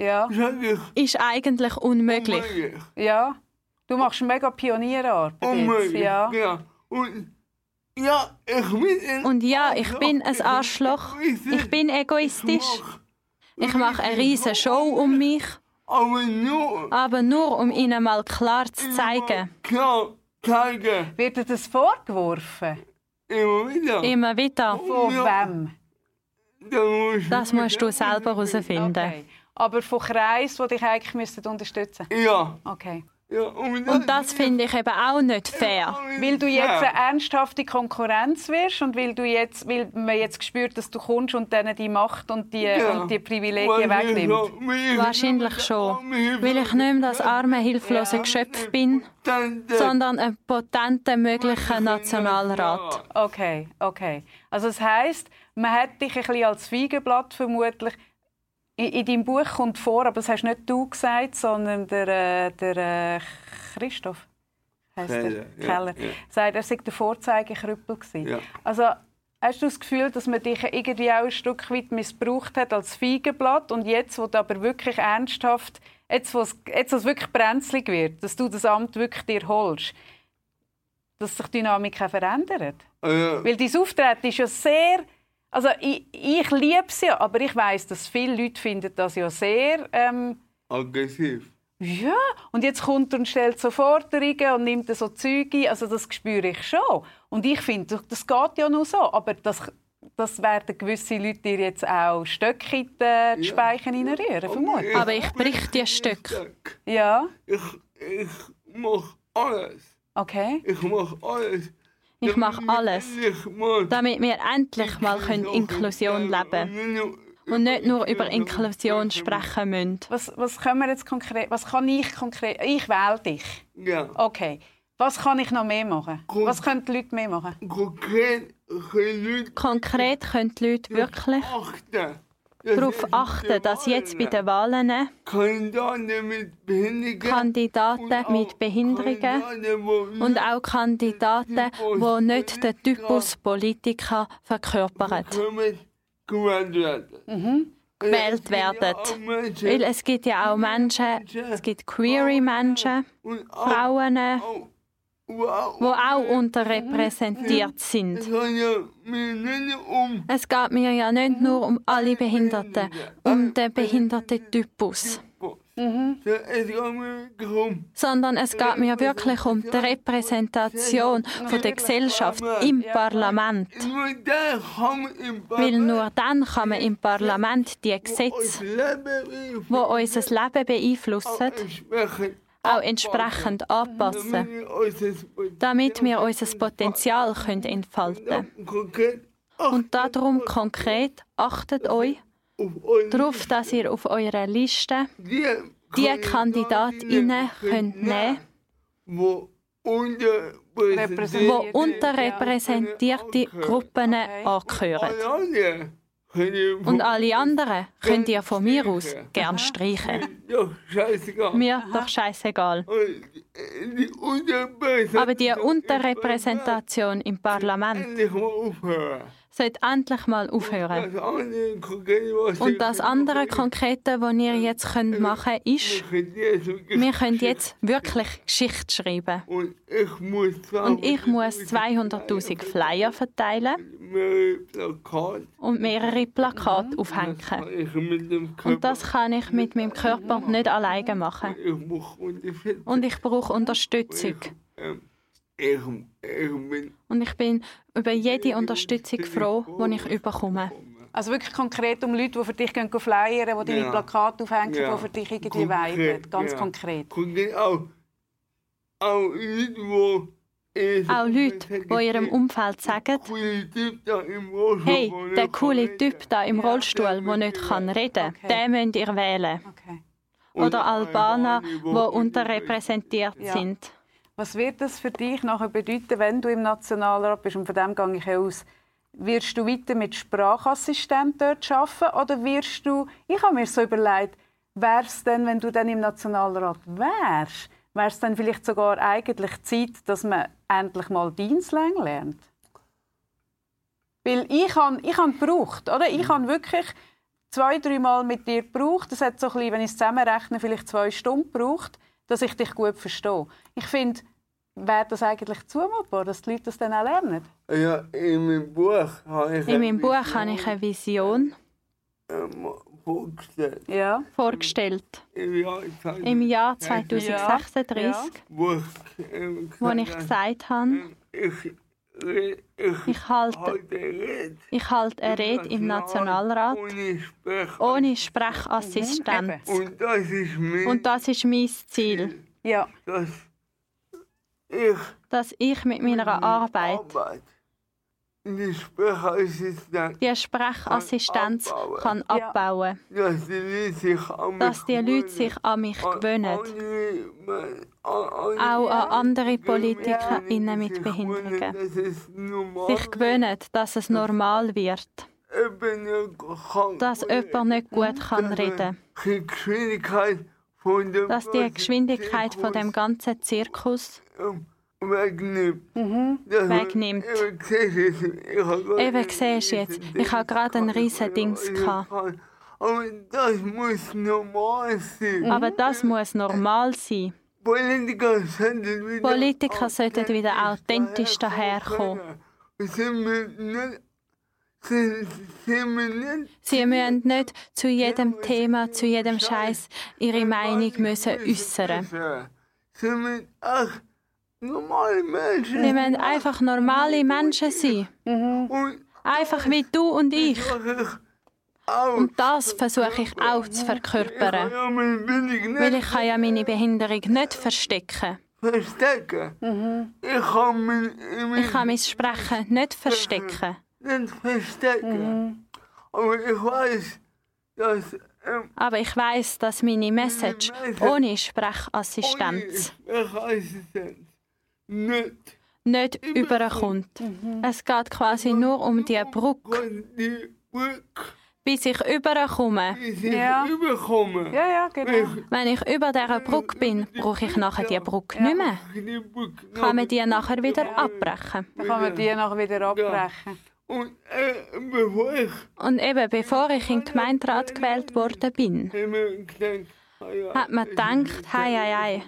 S1: Ja.
S3: ist eigentlich unmöglich.
S2: unmöglich.
S1: ja. Du machst mega Pionierarbeit jetzt.
S2: Unmöglich.
S1: Ja.
S2: ja. Und ja, ich bin
S3: Und ja, ich bin ein Arschloch. Ich bin egoistisch. Ich mache eine riesige Show um mich,
S2: Aber nur
S3: aber nur um ihnen mal klar zu zeigen.
S2: klar zeigen.
S1: Wird dir das vorgeworfen?
S2: Immer wieder.
S3: Immer wieder.
S1: Von wem?
S3: Das musst du selber herausfinden.
S1: Okay. Aber von Kreisen, die dich eigentlich müssten unterstützen
S2: Ja.
S1: Okay.
S2: ja. Und
S3: Und das finde ich eben auch nicht fair.
S1: Weil du jetzt eine ernsthafte Konkurrenz wirst und weil, du jetzt, weil man jetzt spürt, dass du kommst und denen die Macht und die, und die Privilegien wegnimmt.
S3: Wahrscheinlich schon. Weil ich nicht mehr das arme, hilflose Geschöpf bin, sondern ein potenter möglicher Nationalrat.
S1: Okay, okay. Also das heisst, man hat dich ein bisschen als Feigenblatt vermutlich. In, in deinem Buch kommt vor, aber das hast nicht du gesagt, sondern der, äh, der äh, Christoph.
S2: Keller,
S1: der?
S2: ja,
S1: Keller.
S2: ja.
S1: Sagt, er sei der Vorzeigekrüppel gewesen.
S2: Ja.
S1: Also hast du das Gefühl, dass man dich irgendwie auch ein Stück weit missbraucht hat als Feigenblatt und jetzt, wo du aber wirklich ernsthaft, jetzt, wo es, jetzt, wo es wirklich brenzlig wird, dass du das Amt wirklich dir holst, dass sich die Dynamik auch verändert?
S2: Ja.
S1: Weil dein Auftreten ist ja sehr... Also ich, ich liebe es ja, aber ich weiß, dass viele Leute finden das ja sehr... Ähm,
S2: Aggressiv.
S1: ja, und jetzt kommt er und stellt so Forderungen und nimmt so Züge. Also das spüre ich schon. Und ich finde, das geht ja nur so. Aber das, das werden gewisse Leute dir jetzt auch Stöcke in die Speichen ja. reinrühren, vermutlich.
S3: Aber ich brich die Stöcke.
S1: Ja.
S2: Ich, ich mache alles.
S1: Okay.
S2: Ich mache alles.
S3: Ich mache alles, damit wir endlich mal Inklusion leben können und nicht nur über Inklusion sprechen müssen.
S1: Was, was können wir jetzt konkret, was kann ich konkret, ich wähle dich.
S2: Ja.
S1: Okay. Was kann ich noch mehr machen? Was können die Leute mehr machen?
S2: Konkret können die Leute,
S3: konkret können die Leute wirklich
S2: achten
S3: darauf achten, dass jetzt bei den Wahlen
S2: Kandidaten mit Behinderungen,
S3: Kandidaten mit Behinderungen und auch Kandidaten, die nicht den Typus Politiker verkörpern,
S2: mhm.
S3: gewählt werden. Weil es gibt ja auch Menschen, es gibt queere Menschen, Frauen, die auch unterrepräsentiert sind. Es geht mir ja nicht nur um alle Behinderten, um den Behindertentypus. Mhm. Sondern es geht mir wirklich um die Repräsentation von der Gesellschaft im Parlament. Weil nur dann kann man im Parlament die Gesetze, die unser Leben beeinflussen, auch entsprechend anpassen, damit wir unser Potenzial können entfalten. Können. Und darum konkret achtet euch darauf, dass ihr auf eurer Liste die Kandidatinnen könnt nehmen die unterrepräsentierte Gruppen angehören. Und alle anderen könnt ihr von mir aus gern streichen. Mir doch scheißegal. Aber die Unterrepräsentation im Parlament sollte endlich mal aufhören. Und das andere Konkrete, was ihr jetzt machen könnt, ist, wir können jetzt wirklich Geschichte schreiben. Und ich muss 200.000 Flyer verteilen und mehrere Plakate aufhängen. Und das kann ich mit meinem Körper nicht alleine machen. Und ich brauche Unterstützung. Und ich bin über jede Unterstützung froh, die ich bekomme.
S1: Also wirklich konkret um Leute, die für dich gehen flyern, die deine ja. Plakate aufhängen, ja. die für dich irgendwie weiben. Ganz ja. konkret.
S2: Konkret auch, auch Leute, die
S3: auch Leute, die in ihrem Umfeld sagen, hey, der coole Typ da im Rollstuhl, der nicht kann reden kann, den müsst ihr wählen.
S1: Okay.
S3: Oder Albaner, die unterrepräsentiert sind.
S1: Was wird das für dich nachher bedeuten, wenn du im Nationalrat bist? Und von dem gehe ich aus. Wirst du weiter mit Sprachassistent dort arbeiten oder wirst du, ich habe mir so überlegt, wäre es denn, wenn du dann im Nationalrat wärst, wäre es dann vielleicht sogar eigentlich Zeit, dass man endlich mal Dienstlang lernt? Weil ich habe ich han gebraucht, oder? Ich habe wirklich zwei, drei Mal mit dir gebraucht. Das hat so ein bisschen, wenn ich es zusammenrechne, vielleicht zwei Stunden gebraucht, dass ich dich gut verstehe. Ich finde, wäre das eigentlich zumutbar, dass die Leute das dann auch lernen?
S2: Ja, in meinem Buch habe ich,
S3: in meinem Buch habe ich eine Vision
S2: ähm, vorgestellt.
S3: Ja. vorgestellt.
S2: Im Jahr,
S3: Im Jahr 2036, ja. wo, ich, ähm, wo ich gesagt habe,
S2: ich,
S3: ich halte, ich halte eine Rede im Nationalrat ohne Sprechassistenz.
S2: Und das ist mein,
S3: Und das ist mein Ziel.
S1: Ja.
S2: Dass ich,
S3: dass ich mit meiner Arbeit,
S2: Arbeit die Sprechassistenz,
S3: die Sprechassistenz kann abbauen,
S2: kann, dass die Leute sich an mich,
S3: Leute sich an mich gewöhnen. Auch an andere PolitikerInnen mit Behinderungen. Sich gewöhnen, dass es normal wird. Dass jemand nicht gut kann reden kann. Dass die Geschwindigkeit von dem ganzen Zirkus
S2: wegnimmt.
S3: Mhm. wegnimmt. Eben siehst du jetzt, ich habe gerade ein riesiges Dings gehabt.
S2: Aber das muss normal sein.
S3: Aber das muss normal sein.
S2: Politiker sollten wieder,
S3: Politiker sollten wieder authentisch daherkommen. Sie müssen nicht zu jedem Thema, zu jedem Scheiß ihre Meinung müssen äußern.
S2: Sie müssen auch normale Menschen.
S3: Wir müssen einfach normale Menschen sein. Einfach wie du und ich. Und das versuche ich auch zu verkörpern. Weil ich kann ja meine Behinderung nicht verstecken.
S2: verstecken. Mein
S3: Ich kann mein Sprechen nicht verstecken.
S2: Nicht verstecken. Aber ich weiß, dass ähm,
S3: Aber ich weiß, dass meine Message ohne Sprechassistenz
S2: ohne Sprechassistenz nicht
S3: nicht überkommt. Es geht quasi nur um die Brücke.
S2: die Brücke
S3: Bis ich überkomme.
S2: bis ich
S1: Ja.
S2: überkomme.
S1: Ja, ja, genau.
S3: Wenn ich über dieser Brücke bin, brauche ich nachher die Brücke nicht mehr. Kann man die nachher wieder abbrechen.
S1: Dann kann man die nachher wieder abbrechen.
S2: Und äh, bevor ich
S3: Und eben bevor ich in den Gemeinderat gewählt worden bin,
S2: ah
S3: hat man gedacht, hei, hei, hei,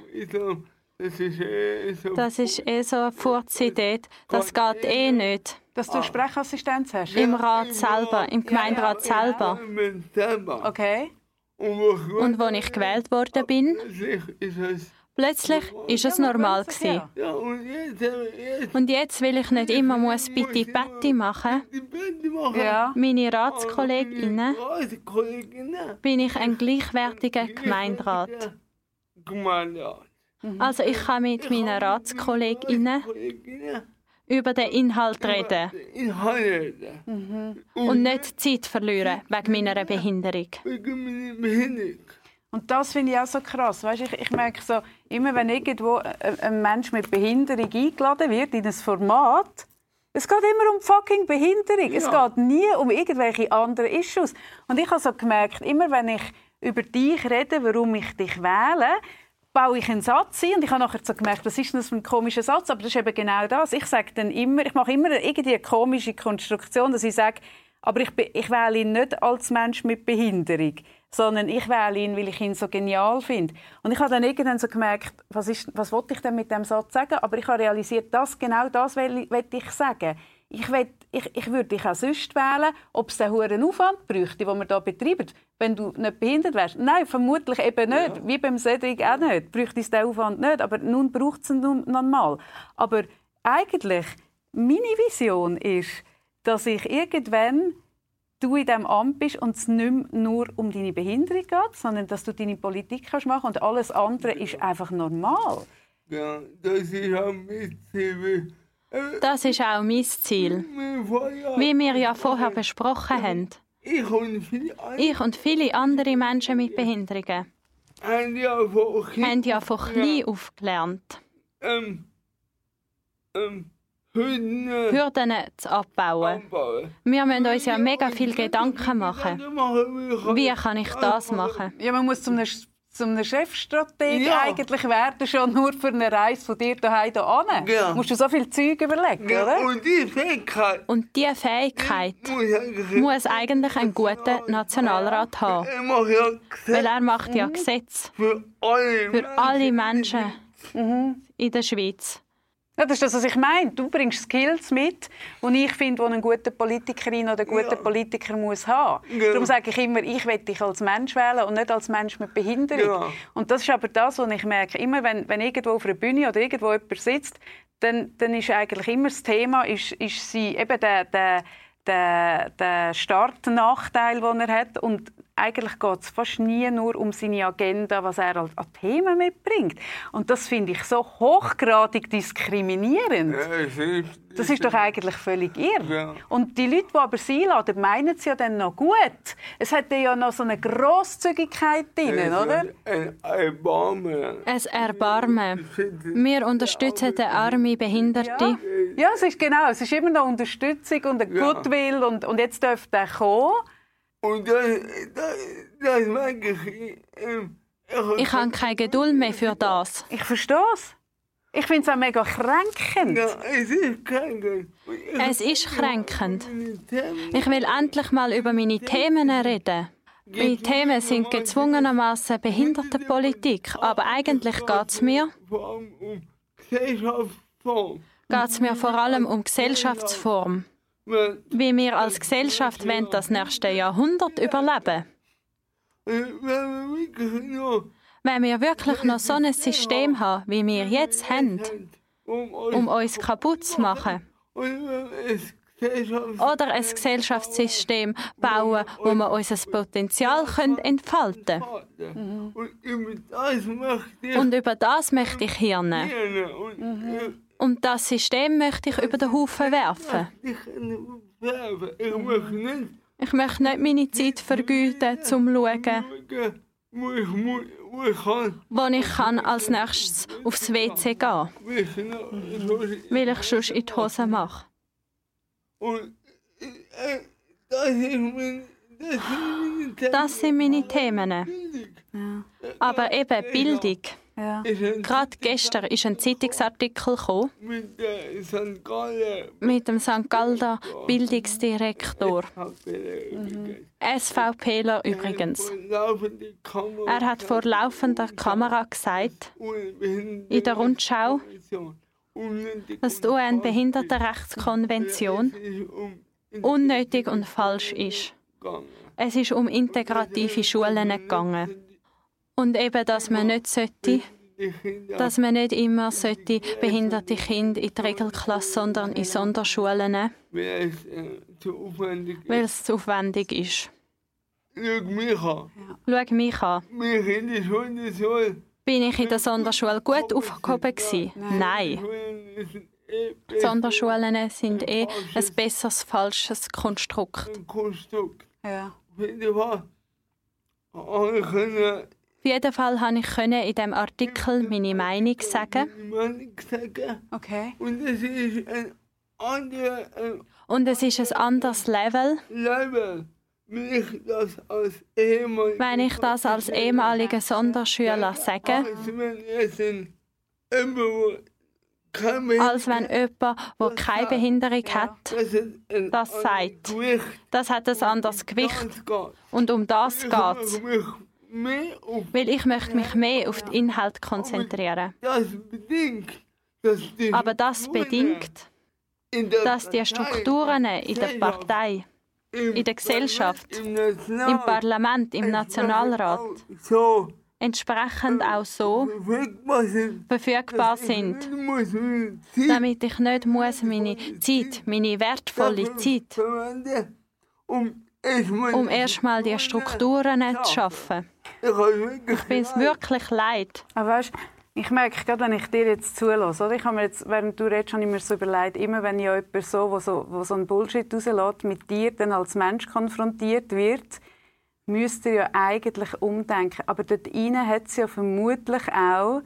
S2: das ist eh so.
S3: das ist eh so eine Furzidee, das geht eh nicht.
S1: Dass du Sprechassistenz hast?
S3: Im Rat selber, im Gemeinderat selber.
S1: Okay.
S2: Und
S3: als ich gewählt worden bin,
S2: plötzlich ist es.
S3: normal gewesen.
S2: Und jetzt,
S3: will ich nicht immer muss bitte Betty machen.
S1: Ja.
S3: Meine Ratskolleginnen bin ich ein gleichwertiger Gemeinderat.
S2: Gemeinderat.
S3: Also ich kann mit meinen Ratskolleginnen
S2: Kolleginnen.
S3: über den Inhalt reden
S2: Inhalte.
S3: und nicht Zeit verlieren wegen meiner Behinderung.
S2: Wegen meiner Behinderung.
S1: Und das finde ich auch so krass. Weißt, ich, ich merke so, immer wenn irgendwo ein, Mensch mit Behinderung eingeladen wird in ein Format, es geht immer um fucking Behinderung. Es
S2: Ja.
S1: geht nie um irgendwelche anderen Issues. Und ich habe so gemerkt, immer wenn ich über dich rede, warum ich dich wähle, baue ich einen Satz ein und ich habe nachher so gemerkt, was ist denn das für ein komischer Satz? Aber das ist eben genau das. Ich sage dann immer, ich mache immer irgendwie eine komische Konstruktion, dass ich sage, aber ich, ich wähle ihn nicht als Mensch mit Behinderung, sondern ich wähle ihn, weil ich ihn so genial finde. Und ich habe dann irgendwann so gemerkt, was, ist, was wollte ich denn mit dem Satz sagen? Aber ich habe realisiert, dass genau das will, will ich sagen. Ich, will, ich, ich würde dich auch sonst wählen, ob es einen hohen Aufwand bräuchte, den wir hier betreiben, wenn du nicht behindert wärst. Nein, vermutlich eben nicht. Wie beim Cedric auch nicht. Bräuchte es den Aufwand nicht. Aber nun braucht es ihn nun noch mal. Aber eigentlich, meine Vision ist, dass ich irgendwann du in diesem Amt bist und es nicht mehr nur um deine Behinderung geht, sondern dass du deine Politik kannst machen und alles andere ist einfach normal.
S2: Ja, das ist auch mit Ziel.
S3: Das ist auch mein Ziel.
S2: mein.
S3: Wie wir ja vorher besprochen haben.
S2: Ich und viele andere
S3: Ich und viele andere Menschen mit Behinderungen
S2: haben ja von Kindern
S3: haben ja von klein auf gelernt,
S2: ähm, ähm, äh,
S3: Hürden zu abbauen. Wir müssen uns ja mega viel Gedanken machen. Wie kann ich das machen?
S1: Ja, man muss zum einem, zum einem Chefstrateg
S2: Ja.
S1: eigentlich werden, schon nur für eine Reise von dir daheim hierhin.
S2: Ja.
S1: Musst du so viel Zeug überlegen,
S2: Ja,
S1: oder?
S2: und die Fähigkeit
S3: Und diese Fähigkeit
S2: muss eigentlich
S3: muss eigentlich ein guter Nationalrat haben.
S2: Er macht ja
S3: Weil
S2: Gesetze
S3: er macht ja Gesetze
S2: für alle
S3: für alle Menschen in der Schweiz.
S1: Ja, das ist das, was ich meine. Du bringst Skills mit, die ich finde, die ein guter Politikerin oder ein guter
S2: Ja.
S1: Politiker muss haben.
S2: Ja.
S1: Darum sage ich immer, ich will dich als Mensch wählen und nicht als Mensch mit Behinderung.
S2: Ja.
S1: Und das ist aber das, was ich merke. Immer wenn, wenn irgendwo auf einer Bühne oder irgendwo jemand sitzt, dann, dann ist eigentlich immer das Thema, ist, ist sie eben der, der, der, der Startnachteil, den er hat. Und eigentlich geht es fast nie nur um seine Agenda, was er als- an Themen mitbringt. Und das finde ich so hochgradig diskriminierend.
S2: Ja,
S1: Das ist doch eigentlich völlig irre.
S2: Ja.
S1: Und die Leute, die aber sie einladen, meinen es ja dann noch gut. Es hat ja noch so eine Grosszügigkeit drin, oder?
S2: Ein Erbarmen.
S3: Ein Erbarmen. Wir unterstützen den armen Behinderten.
S1: Ja, es ist genau. Es ist immer noch Unterstützung und ein
S2: Ja.
S1: Goodwill und, und jetzt dürfte er kommen.
S2: Und das, das, das merke ich. Ähm,
S3: Ich habe keine Geduld mehr für das.
S1: Ich verstehe es. Ich finde es auch mega kränkend.
S2: Ja, es ist krank.
S3: Es ist kränkend. Ich will endlich mal über meine Themen reden. Meine Themen sind gezwungenermaßen Behindertenpolitik, aber eigentlich geht es mir,
S2: Vor allem um Gesellschaftsform.
S3: geht's mir vor allem um Gesellschaftsform. Wie wir als Gesellschaft wollen das nächste Jahrhundert überleben.
S2: Wenn wir wirklich
S3: noch so ein System haben, wie wir jetzt haben, um uns kaputt zu machen. Oder ein Gesellschaftssystem bauen, wo wir unser Potenzial entfalten können. Und über das möchte ich hirnen. Und das System möchte ich über den Haufen werfen. Ich möchte nicht meine Zeit vergeuden, um zu schauen, wo ich als nächstes aufs WC gehen kann, weil ich sonst in die Hose mache. Das sind meine Themen. Ja. Aber eben Bildung. Ja. Gerade gestern ist ein Zeitungsartikel gekommen, mit dem St. Galda Bildungsdirektor. Mhm. SVPler übrigens. Er hat vor laufender Kamera gesagt, in der Rundschau, dass die UN-Behindertenrechtskonvention unnötig und falsch ist. Es ist um integrative Schulen gegangen. Und eben, dass man nicht sollte, dass man nicht immer sollte behinderte Kinder in die Regelklasse, sondern in Sonderschulen nehmen, weil es zu aufwendig ist.
S2: Schau mich an.
S3: Schau mich an.
S2: Mich in der Sonderschule.
S3: Bin ich in der Sonderschule gut aufgehoben gewesen? Nein. Sonderschulen sind eh ein besseres, falsches Konstrukt.
S2: Konstrukt.
S1: Ja.
S2: Auf jeden Fall.
S3: konnte ich in diesem Artikel meine Meinung sagen.
S2: meine Meinung sagen.
S1: Okay.
S2: Und es ist ein anderes
S3: Und es ist ein anderes Level,
S2: Level. Wenn ich das als ehemaliger
S3: Sonderschüler sage,
S2: als wenn jemand,
S3: der keine Behinderung hat,
S2: das,
S3: sagt. Das hat ein anderes Gewicht. Und um das geht es. Weil ich möchte mich mehr auf den Inhalt konzentrieren. Aber das bedingt, dass die Strukturen in der Partei, in der Gesellschaft,
S2: im,
S3: im Parlament, im Nationalrat.
S2: so.
S3: Entsprechend auch so
S2: verfügbar sind,
S3: damit ich nicht muss meine Zeit, meine wertvolle Zeit,
S2: um erstmal
S3: um erstmal die Strukturen zu schaffen.
S2: Ich
S3: bin es wirklich leid.
S1: Aber weißt, ich merke gerade, wenn ich dir jetzt zulasse, oder? Ich habe mir jetzt, während du redest, habe ich mir so überlegt, immer wenn ja jemand so, wo so, wo so einen Bullshit rauslässt, mit dir dann als Mensch konfrontiert wird, müsste ja eigentlich umdenken. Aber dort rein hat es ja vermutlich auch,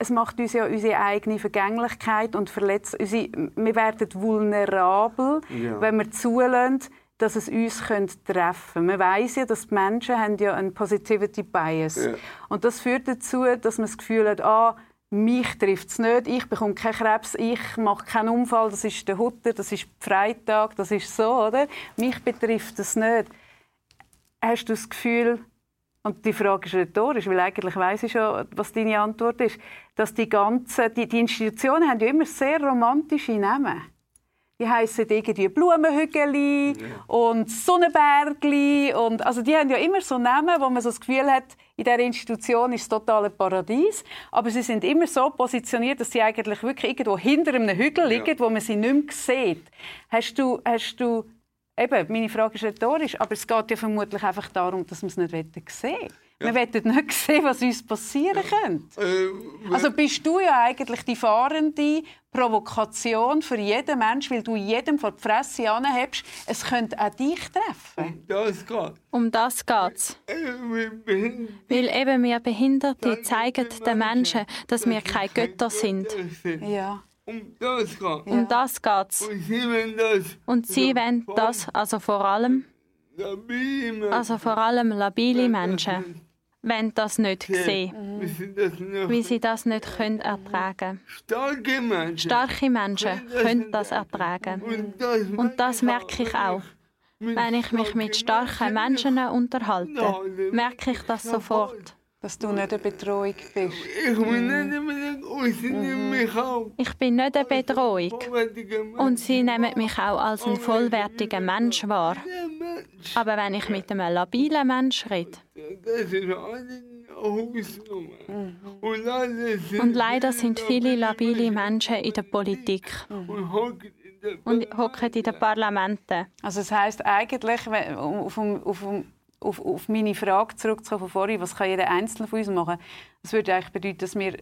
S1: es macht uns ja unsere eigene Vergänglichkeit und verletzt unsere, wir werden vulnerabel,
S2: Ja.
S1: wenn wir zulassen, dass es uns könnte treffen könnte. Man weiß ja, dass die Menschen haben ja einen Positivity Bias
S2: Ja.
S1: Und das führt dazu, dass man das Gefühl hat, ah, mich trifft es nicht, ich bekomme keinen Krebs, ich mache keinen Unfall, das ist der Hutter, das ist Freitag, das ist so, oder? Mich betrifft das nicht. Hast du das Gefühl, und die Frage ist rhetorisch, weil eigentlich weiß ich schon, was deine Antwort ist, dass die ganzen, die, die Institutionen haben ja immer sehr romantische Namen. Die heißen irgendwie Blumenhügeli und Sonnenbergli und also die haben ja immer so Namen, wo man so das Gefühl hat, in der Institution ist es totale Paradies, aber sie sind immer so positioniert, dass sie eigentlich wirklich irgendwo hinter einem Hügel liegen, wo man sie nicht mehr sieht. Hast du, hast du Eben, meine Frage ist rhetorisch, aber es geht ja vermutlich einfach darum, dass wir es nicht sehen Wir wollen nicht [laughs] sehen, was uns passieren könnte.
S2: äh,
S1: Also bist du ja eigentlich die fahrende Provokation für jeden Menschen, weil du jedem vor die Fresse anhebst, es könnte auch dich treffen.
S2: das geht.
S3: Um das geht's.
S2: Äh,
S3: Weil eben wir Behinderte zeigen den Menschen, dass wir keine Götter sind.
S1: Ja.
S2: Um das geht.
S3: Um das geht's.
S2: Und sie wollen das
S3: Und sie wollen das, also vor allem, also vor allem labile Menschen, wollen das nicht sehen, weil sie das nicht können ertragen
S2: Starke Menschen.
S3: Starke Menschen können das ertragen.
S2: Und das,
S3: Und das merke ich auch. Wenn ich mich mit starken Menschen unterhalte, merke ich das sofort.
S1: Dass du nicht eine Bedrohung bist.
S2: Ich bin nicht unbedingt und sie nehmen mich auch.
S3: Ich bin nicht eine
S2: Mensch.
S3: Und sie nehmen mich auch als einen vollwertigen Mensch wahr. Aber wenn ich mit einem labilen Mensch rede,
S2: Das ist.
S1: Mhm.
S2: Und, leider sind
S3: Und viele labile Menschen in der Politik
S2: und hocken in der
S3: und hocken in den Parlamenten.
S1: Also das heisst eigentlich, wenn- um auf, um- auf, um- auf, auf meine Frage zurückzukommen von vorhin, was kann jeder Einzelne von uns machen? Das würde eigentlich bedeuten, dass wir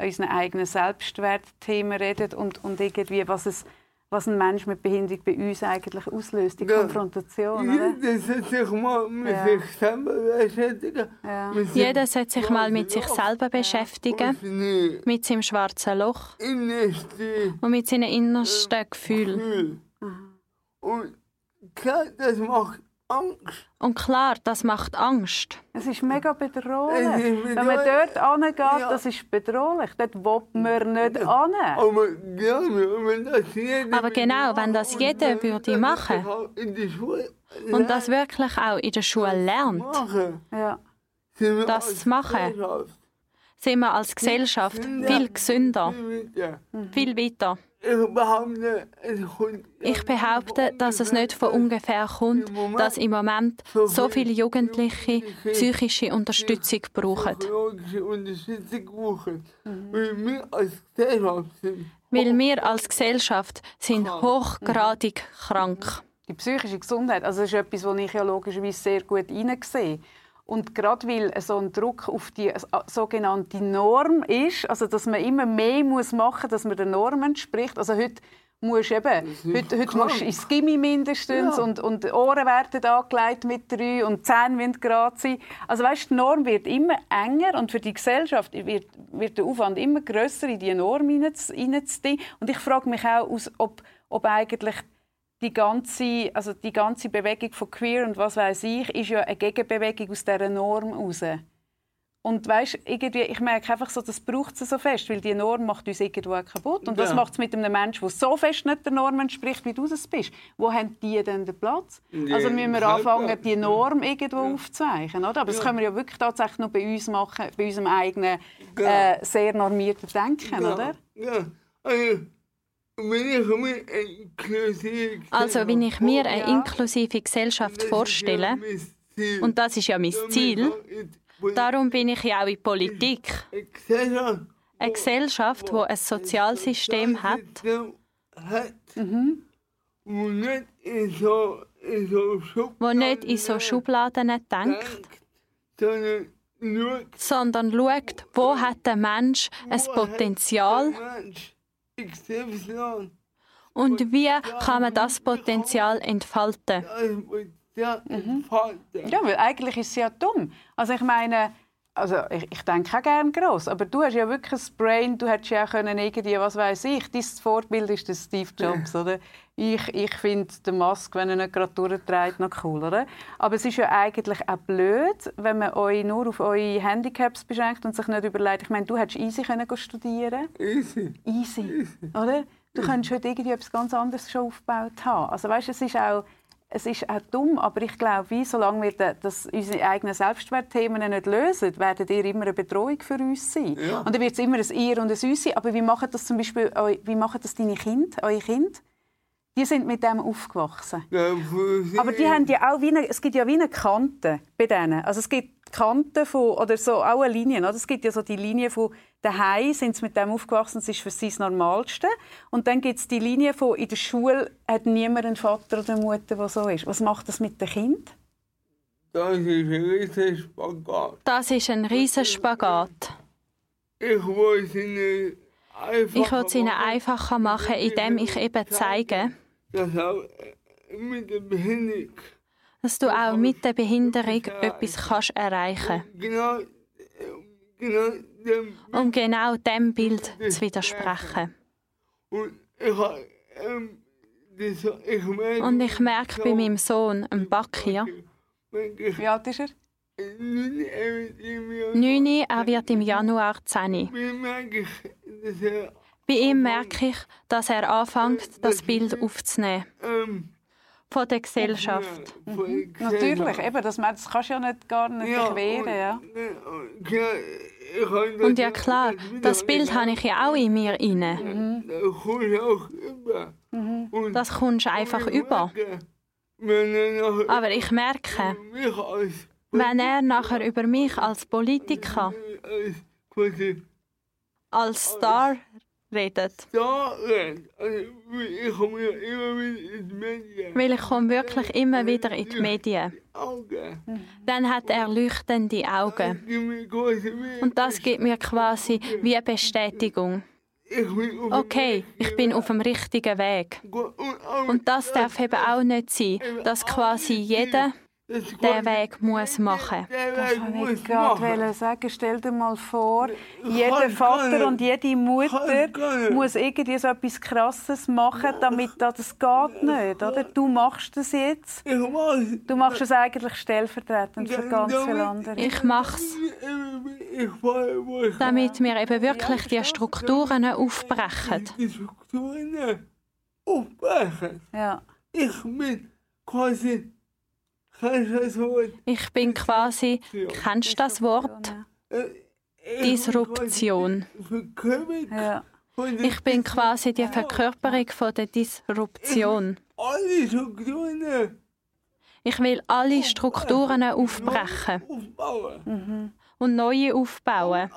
S1: unseren eigenen Selbstwertthemen reden und, und irgendwie, was, es, was ein Mensch mit Behinderung bei uns eigentlich auslöst, die
S2: Ja.
S1: Konfrontation, oder?
S2: Jeder sollte sich mal mit
S1: Ja.
S2: sich selber beschäftigen.
S1: Ja.
S2: Mit
S3: Jeder
S2: seinem
S3: sollte sich mal mit sich
S2: schwarzen
S3: selber beschäftigen,
S2: Loch und seine
S3: mit seinem schwarzen Loch
S2: innerste
S3: und mit seinen innersten Gefühlen.
S2: Gefühle. Und klar, das macht Angst.
S3: Und klar, das macht Angst.
S1: Es ist mega bedrohlich. Wenn man dort angeht,
S2: Ja.
S1: das ist bedrohlich. Dort will man nicht an.
S2: Aber gerne, wenn das jeder
S3: Aber genau, wenn das jeder würde machen. Und das wirklich auch in der Schule lernt,
S1: Ja.
S3: Das zu machen. Sind wir als Gesellschaft viel gesünder,
S2: viel weiter. Ich behaupte,
S3: dass es nicht von ungefähr kommt, dass im Moment so viele Jugendliche psychische Unterstützung brauchen.
S2: Weil wir als Gesellschaft sind.
S3: Weil wir als Gesellschaft sind hochgradig krank.
S1: Die psychische Gesundheit, also das ist etwas, was ich ja logischerweise sehr gut hineinsehe. Und gerade weil so ein Druck auf die sogenannte Norm ist, also dass man immer mehr muss machen muss, dass man der Norm entspricht. Also heute musst du eben, heute, heute musst du ins Gimmi mindestens
S2: Ja.
S1: und, und Ohren werden angelegt mit drei und die Zähne müssen gerade sein. Also weißt, die Norm wird immer enger und für die Gesellschaft wird, wird der Aufwand immer grösser in diese Norm hineinzu- hineinzugehen. Und ich frage mich auch, ob, ob eigentlich die ganze, also die ganze Bewegung von Queer und was weiß ich, ist ja eine Gegenbewegung aus dieser Norm heraus. Und weißt, irgendwie, ich merke einfach so, das braucht es so fest, weil die Norm macht uns irgendwo auch kaputt. Und was
S2: Ja.
S1: macht es mit einem Menschen, der so fest nicht der Norm entspricht, wie du das bist? Wo haben die denn den Platz?
S2: Ja,
S1: also müssen wir anfangen, die Norm irgendwo aufzuweichen. Oder? Aber das können wir ja wirklich tatsächlich nur bei uns machen, bei unserem eigenen,
S2: Ja.
S1: äh, sehr normierten Denken.
S2: Ja,
S1: Oder?
S2: ja. Also,
S3: Also, wenn ich mir eine inklusive Gesellschaft vorstelle,
S2: und
S3: das ist ja mein Ziel, darum bin ich ja auch in Politik.
S2: eine Gesellschaft,
S3: die ein Sozialsystem hat,
S2: hat
S1: Mhm.
S2: wo nicht in so, Schubladen
S3: denkt,
S2: sondern
S3: schaut, wo hat der Mensch ein Potenzial?
S2: XY
S3: und wie kann man das Potenzial entfalten.
S2: entfalten.
S1: Ja, weil eigentlich ist es ja dumm. Also ich meine, also ich, ich denke auch gerne gross, aber du hast ja wirklich ein Brain, du hättest ja auch können irgendwie, was weiß ich, dein Vorbild ist der Steve Jobs, oder? Ich, ich finde den Musk, wenn er nicht gerade durchtreibt, noch cool, oder? Aber es ist ja eigentlich auch blöd, wenn man euch nur auf eure Handicaps beschränkt und sich nicht überlegt, ich meine, du hättest easy können studieren
S2: Easy.
S1: easy, oder? Du könntest heute irgendwie etwas ganz anderes schon aufgebaut haben. Also weißt, es ist auch es ist auch dumm, aber ich glaube, wie, solange wir da- das, unsere eigenen Selbstwertthemen nicht lösen, werden ihr immer eine Bedrohung für uns sein.
S2: Ja.
S1: Und dann wird es immer ein Ihr und ein Uns sein. Aber wie machen das zum Beispiel wie machen das deine Kinder, eure Kinder? Die sind mit dem aufgewachsen. Aber die haben ja auch wie eine, es gibt ja wie eine Kante bei denen. Also es gibt Kanten von, oder so, auch eine Linie. Oder? Es gibt ja so die Linie von daheim sind sie mit dem aufgewachsen, das ist für sie das Normalste. Und dann gibt es die Linie von in der Schule hat niemand einen Vater oder eine Mutter, der so ist. Was macht das mit dem Kind?
S2: Das ist ein riesen Spagat.
S3: Das ist ein riesen Spagat.
S2: Ich will es ihnen einfach
S3: Ich will es ihnen einfacher machen, indem ich eben zeige,
S2: dass auch äh, mit der Behinderung
S3: dass du auch mit der Behinderung etwas kannst erreichen
S2: genau, äh, genau dem
S3: um genau dem Bild zu widersprechen.
S2: und ich habe ähm, das, ich merke,
S3: Und ich merke bei meinem Sohn, dem Bakir,
S1: Wie alt ist er?
S3: 9, er wird im Januar 10. Bei ihm merke ich, dass er anfängt, das Bild aufzunehmen.
S2: ähm,
S3: Von der Gesellschaft.
S2: ja, Gesellschaft-
S1: Natürlich, eben, das, das kannst du ja nicht, gar nicht dich wehren. Ja.
S2: und, äh, und klar, das
S3: Und ja klar, das Bild habe ich ja auch in mir inne.
S2: Und
S3: Das kommst du einfach über.
S2: Er
S3: Aber ich merke, Wenn er nachher über mich als Politiker,
S2: quasi
S3: als Star redet,
S2: da redet. Also ich komme ja immer wieder in die Medien.
S3: weil ich komme wirklich immer wieder in die Medien, dann hat er leuchtende Augen. Und das gibt mir quasi wie eine Bestätigung. Okay, ich bin auf dem richtigen Weg.
S2: Und,
S3: das darf eben auch nicht sein, dass quasi jeder den Weg muss machen.
S2: muss
S1: ich gerade sagen. Stell dir mal vor, jeder Vater und jede Mutter muss irgendwie so etwas Krasses machen, damit das, das geht nicht, oder? Du machst das jetzt. Du machst es eigentlich stellvertretend für ganz viele andere.
S3: Ich mach's, damit wir eben wirklich die Strukturen aufbrechen.
S2: die Strukturen aufbrechen.
S1: Ja.
S2: Ich bin quasi.
S3: Ich bin quasi, kennst du das Wort?
S2: Äh,
S3: Disruption.
S1: Ja.
S3: Ich bin quasi die Verkörperung von der Disruption. Ich will alle Strukturen aufbrechen
S2: aufbauen.
S3: und neue aufbauen,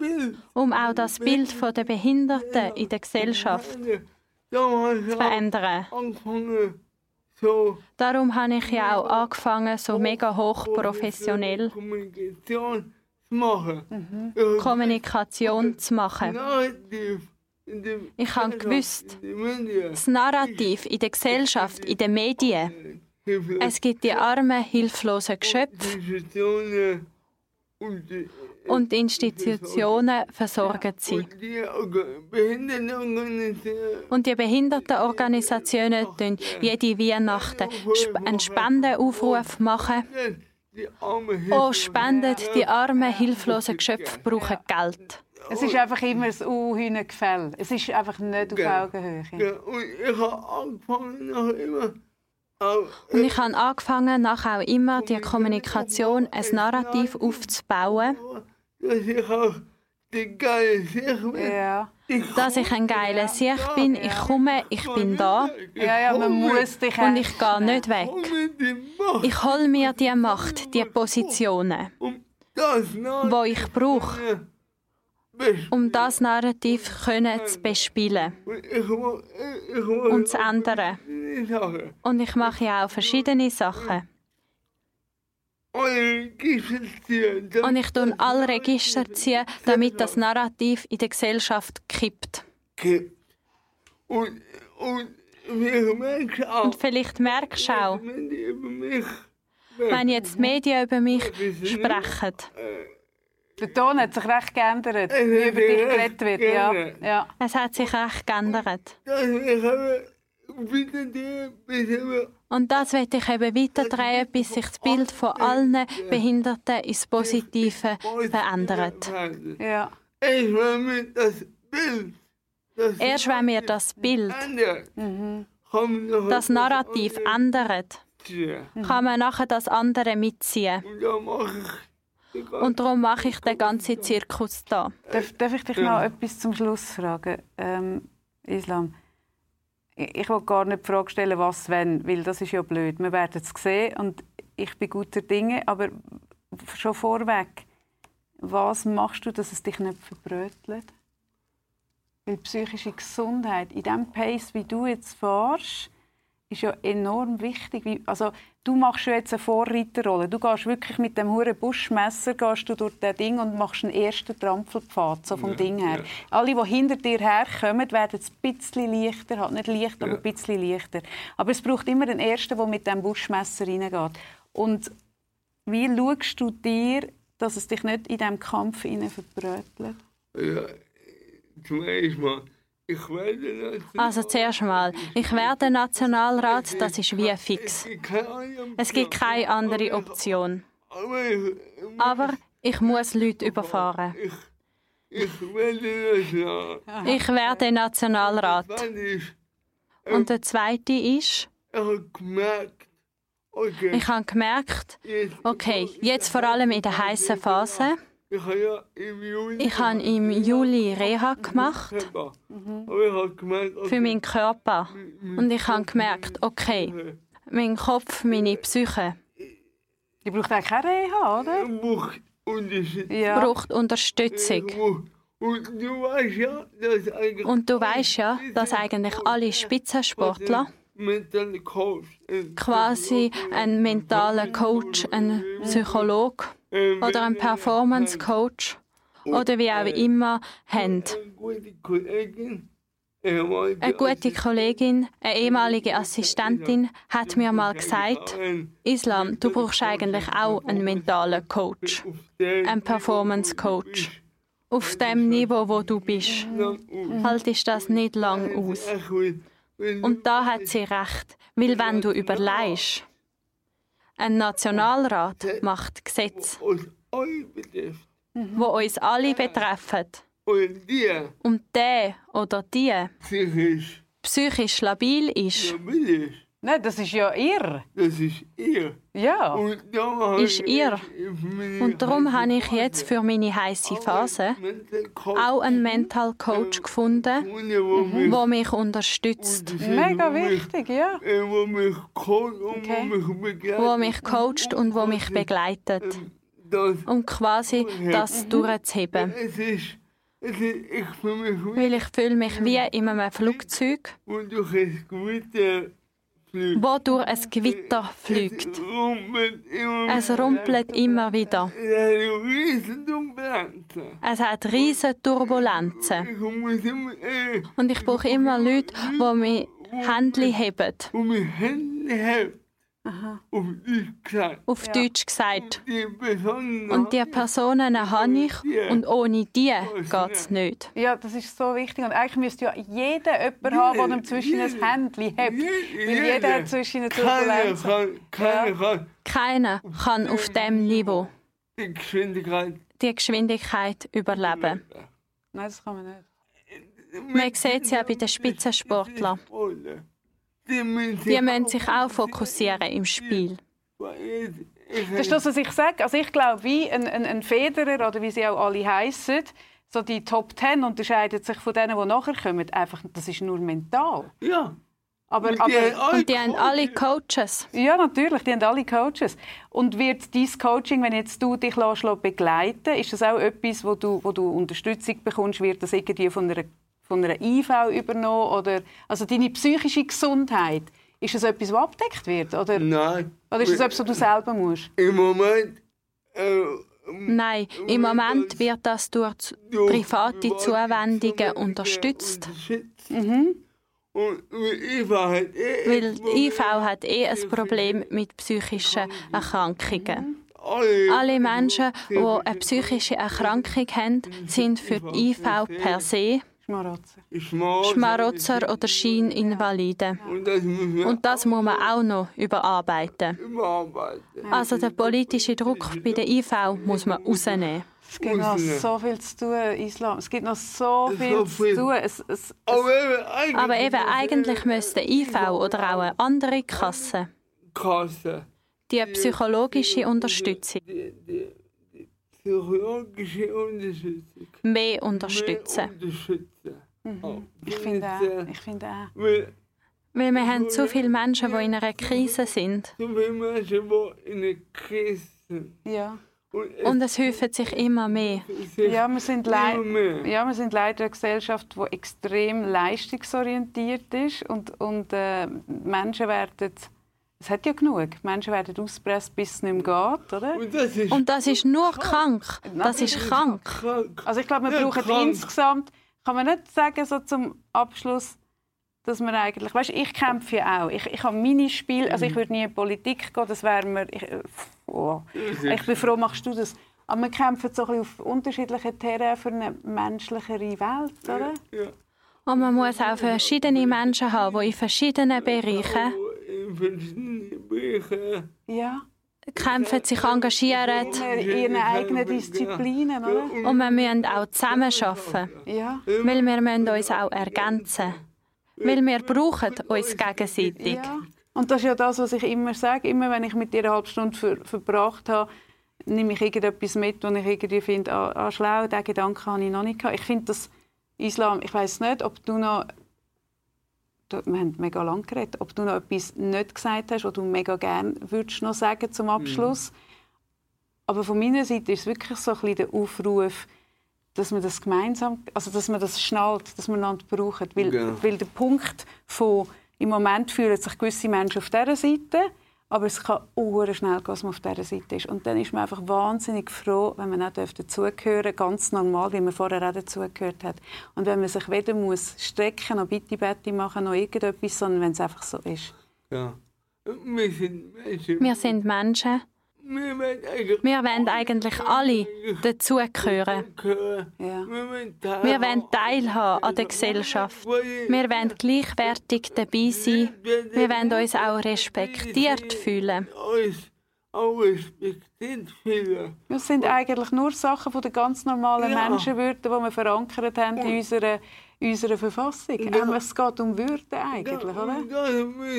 S2: äh,
S3: um auch das Bild von der Behinderten in der Gesellschaft zu verändern. Darum habe ich ja auch angefangen, so mega hoch professionell
S2: Kommunikation zu machen.
S3: Mhm.
S2: Ich
S3: Kommunikation zu machen. Ich habe gewusst, das Narrativ in der Gesellschaft, in den Medien. Es gibt die armen, hilflosen Geschöpfe
S2: und
S3: Institutionen versorgen sie.
S2: und die Orga- Behindertenorganisationen
S3: tun jede Weihnachten einen Spendenaufruf machen. Oh, spendet, die armen, hilflosen Geschöpfe brauchen Geld.
S1: Es ist einfach immer ein Unhühnengefäll. Es ist einfach nicht auf. Augenhöhe.
S2: Ja, und ich habe angefangen nach immer
S3: Und ich habe angefangen, nachher auch immer die Kommunikation, ein Narrativ aufzubauen,
S2: dass ich auch die geile Sicht bin.
S1: Ja.
S2: Ich
S3: dass ich ein geiler Sieg bin. Ich komme, ich bin da
S1: Ja, ja, man muss dich
S3: und ich gehe nicht weg. Ich hole mir die Macht, die Positionen, wo ich brauche, um das Narrativ können zu bespielen
S2: Und
S3: zu ändern. Und ich mache ja auch verschiedene Sachen. Und ich tue alle Register ziehen, damit das Narrativ in der Gesellschaft kippt.
S2: Und, und wir merken auch,
S3: Und vielleicht merkst du auch,
S2: wenn
S3: jetzt die Medien über mich sprechen,
S1: Der Ton hat sich recht geändert, wie über dich geredet wird. Ja. Ja.
S3: es hat sich recht geändert. Und das will ich eben weiterdrehen, bis sich das Bild von allen Behinderten ins Positive verändert.
S1: Ja.
S2: Das Bild, das
S3: Erst wenn wir das Bild,
S1: Mhm.
S2: kann man
S3: das Narrativ ändern,
S2: ziehen.
S3: kann man nachher das andere mitziehen.
S2: Und
S3: darum mache ich den ganzen Zirkus da.
S1: Darf, darf ich dich noch etwas zum Schluss fragen? Ähm, Islam, ich, will gar nicht die Frage stellen, was wenn, weil das ist ja blöd. Wir werden es sehen und ich bin guter Dinge, aber schon vorweg, was machst du, dass es dich nicht verbrötelt? Weil psychische Gesundheit in dem Pace, wie du jetzt fährst, ist ja enorm wichtig. Also, du machst ja jetzt eine Vorreiterrolle. Du gehst wirklich mit dem hure Buschmesser gehst du durch das Ding und machst einen ersten Trampelpfad, so vom Ding her. Alle, die hinter dir herkommen, werden es ein bisschen leichter, halt nicht leicht, aber ein bisschen leichter. Aber es braucht immer den Ersten, der mit dem Buschmesser reingeht. Und wie schaust du dir, dass es dich nicht in diesem Kampf verbrötelt?
S2: Ja, mal, ich werde das.
S3: Also zuerst mal, ich werde Nationalrat, das ist wie fix. Es gibt keine andere Option.
S2: Aber ich,
S3: muss Leute überfahren.
S2: ich, werde
S3: Nationalrat. Und der zweite ist,
S2: ich habe gemerkt, okay, jetzt
S3: vor allem in der heißen Phase,
S2: ich habe ja im Juli.
S3: ich habe im Juli Reha gemacht für meinen Körper. Und ich habe gemerkt, okay, mein Kopf, meine Psyche,
S1: Die braucht eigentlich keine Reha, oder?
S2: Braucht Unterstützung.
S1: Ja.
S3: Braucht Unterstützung.
S2: Und du weißt ja, dass eigentlich...
S3: Und du weißt ja, dass eigentlich alle Spitzensportler quasi einen mentalen Coach, einen Psychologe oder einen Performance Coach. oder wie auch immer haben.
S2: Eine gute Kollegin,
S3: Eine ehemalige Assistentin, hat mir mal gesagt, Islam, du brauchst eigentlich auch einen mentalen Coach, einen Performance Coach. Auf dem Niveau, wo du bist, haltest das nicht lang aus. Und da hat sie recht, weil wenn du überlegst, ein Nationalrat macht Gesetze, wo uns alle betreffen.
S2: und dir
S3: Und der oder die
S2: psychisch
S3: labil ist,
S1: Nein, das ist ja irr.
S2: das ist ihr.
S1: Ja.
S2: Und darum habe
S3: Ist
S2: ich
S3: ihr. und darum habe ich jetzt für meine heiße Phase auch einen Mental Coach gefunden,
S2: gefunden, wo mich
S3: der mich unterstützt,
S1: Mega
S2: wo mich-
S1: wichtig, ja.
S2: äh, wo mich coacht und
S1: Okay.
S2: wo mich begleitet.
S3: der mich coacht und der mich begleitet,
S2: Das,
S3: um quasi das durchzuheben.
S2: es ist, es ist, ich fühle mich wie,
S3: Weil ich fühle mich wie in einem Flugzeug,
S2: wo durch ein Gewitter fliegt.
S3: wo durch ein Gewitter fliegt.
S2: Es rumpelt immer
S3: Es wieder.
S2: Es hat.
S3: Es riesige Turbulenzen. Und ich brauche immer Leute, die mich Händchen heben.
S2: Hält. Auf dich gesagt.
S3: Auf Deutsch gesagt.
S2: Die Personen.
S3: Und die Personen habe ich und ohne die geht es nicht.
S1: Ja, das ist so wichtig. Und eigentlich müsste ja jeder jemanden haben, der ihm zwischen ein
S2: jeder.
S1: Händchen hat.
S2: Je-
S1: Weil jeder hat zwischen eine
S2: Keiner
S1: Turbulenz.
S2: kann, keiner kann
S3: Keiner kann auf dem Niveau
S2: die Geschwindigkeit.
S3: die Geschwindigkeit überleben.
S1: Nein, das kann man nicht.
S3: Man sieht es ja bei den Spitzensportlern.
S2: Die müssen
S3: sich auch fokussieren im Spiel.
S1: Das ist das, was ich sage. Also ich glaube, wie ein, ein, ein Federer oder wie sie auch alle heißen, so die Top Ten unterscheidet sich von denen, die nachher kommen. Einfach, das ist nur mental.
S2: Ja.
S1: Aber,
S2: Und die
S1: aber,
S2: haben alle
S3: Und die haben alle Coaches.
S1: ja, natürlich, die haben alle Coaches. Und wird dein Coaching, wenn jetzt du dich lässt, begleiten ist das auch etwas, wo du, wo du Unterstützung bekommst? Wird das irgendwie von einer, von einer IV übernommen? Oder, also deine psychische Gesundheit, ist das etwas, was abgedeckt wird? Oder,
S2: Nein.
S1: oder ist das etwas, was du selber musst?
S2: Im Moment. Äh,
S3: Nein, im Moment wird das durch private Zuwendungen unterstützt.
S2: unterstützt.
S1: Mhm.
S2: Eh
S3: Weil die IV hat eh ein Problem mit psychischen Erkrankungen.
S2: alle,
S3: Alle Menschen, die eine psychische Erkrankung haben, sind für die IV per se
S1: Schmarotzer.
S2: Schmarotzer.
S3: Schmarotzer oder Schieninvalide.
S2: Und das
S3: Und das muss man auch noch überarbeiten.
S2: überarbeiten.
S3: Also der politische Druck bei der IV muss man rausnehmen.
S1: Es gibt noch so viel zu tun, Islam. Es gibt noch so viel
S2: So
S1: zu tun. Es, es,
S2: Aber eben, eigentlich,
S3: Aber eben eigentlich müsste IV oder auch eine andere Kasse
S2: Kasse.
S3: die psychologische Unterstützung
S2: Die, die, die psychologische Unterstützung.
S3: Mehr unterstützen.
S2: Unterstützen. Oh.
S1: Mhm. ich finde auch. Ich finde auch.
S2: Weil
S3: Weil wir haben so viele Menschen, die in einer Krise sind.
S2: so viele Menschen, die in der Krise sind.
S1: Ja.
S2: Und es
S3: häufen sich immer mehr.
S1: Ja, wir sind,
S2: mehr.
S1: ja, wir sind leider eine Gesellschaft, die extrem leistungsorientiert ist. Und, und äh, Menschen werden. Es hat ja genug. Menschen werden ausgepresst, bis es nicht mehr geht. Oder?
S2: Und das ist
S3: Und das ist nur krank. Das ist krank.
S2: krank.
S1: Also ich glaube, wir
S2: Ja,
S1: brauchen
S2: krank.
S1: insgesamt, kann man nicht sagen, so zum Abschluss, dass man eigentlich, weißt, ich kämpfe ja auch. Ich, ich habe meine Spiele, also ich würde nie in Politik gehen, das wäre mir, ich, äh, oh. ich bin froh, machst du das. Aber wir kämpfen so ein bisschen auf unterschiedlichen Terrain für eine menschlichere Welt, oder?
S2: Ja.
S3: Und man muss auch verschiedene Menschen haben, die in verschiedenen Bereichen
S2: Bereichen.
S1: Ja.
S3: kämpfen, sich engagieren.
S1: In ihren eigenen Disziplinen, oder?
S3: Und wir müssen auch zusammenarbeiten.
S1: Ja.
S3: Weil wir müssen uns auch ergänzen. Weil wir brauchen uns gegenseitig.
S1: Ja. Und das ist ja das, was ich immer sage. Immer wenn ich mit dir eine halbe Stunde ver verbracht habe, nehme ich irgendetwas mit, wo ich irgendwie finde, ah, ah schlau, diesen Gedanken habe ich noch nicht gehabt. Ich finde das Islam, ich weiß nicht, ob du noch, wir haben mega lang geredet, ob du noch etwas nicht gesagt hast, was du mega gerne würdest noch sagen zum Abschluss. Aber von meiner Seite ist es wirklich so ein bisschen der Aufruf, dass man das gemeinsam, also dass man das schnallt, dass man einander braucht. Weil,
S2: Ja.
S1: weil der Punkt von, im Moment fühlen sich gewisse Menschen auf dieser Seite, aber es kann auch schnell gehen, dass man auf dieser Seite ist. Und dann ist man einfach wahnsinnig froh, wenn man auch dazugehören darf, ganz normal, wie man vorher auch dazugehört hat. Und wenn man sich weder muss strecken, noch bitte Betty machen, noch irgendetwas, sondern wenn es einfach so ist.
S2: Ja. Wir sind Menschen.
S3: Wir sind Menschen.
S2: Wir wollen eigentlich,
S3: alle dazugehören.
S2: gehören.
S1: Ja.
S2: Wir wollen teilhaben.
S3: An der Gesellschaft. Wir wollen gleichwertig dabei sein. Wir wollen uns auch respektiert fühlen.
S2: Uns auch respektiert fühlen.
S1: Das sind eigentlich nur Sachen von den ganz normalen
S2: Ja.
S1: Menschenwürden, die wir verankert haben in unserer, unserer Verfassung.
S2: Ja.
S1: Aber es geht um Würde eigentlich, oder?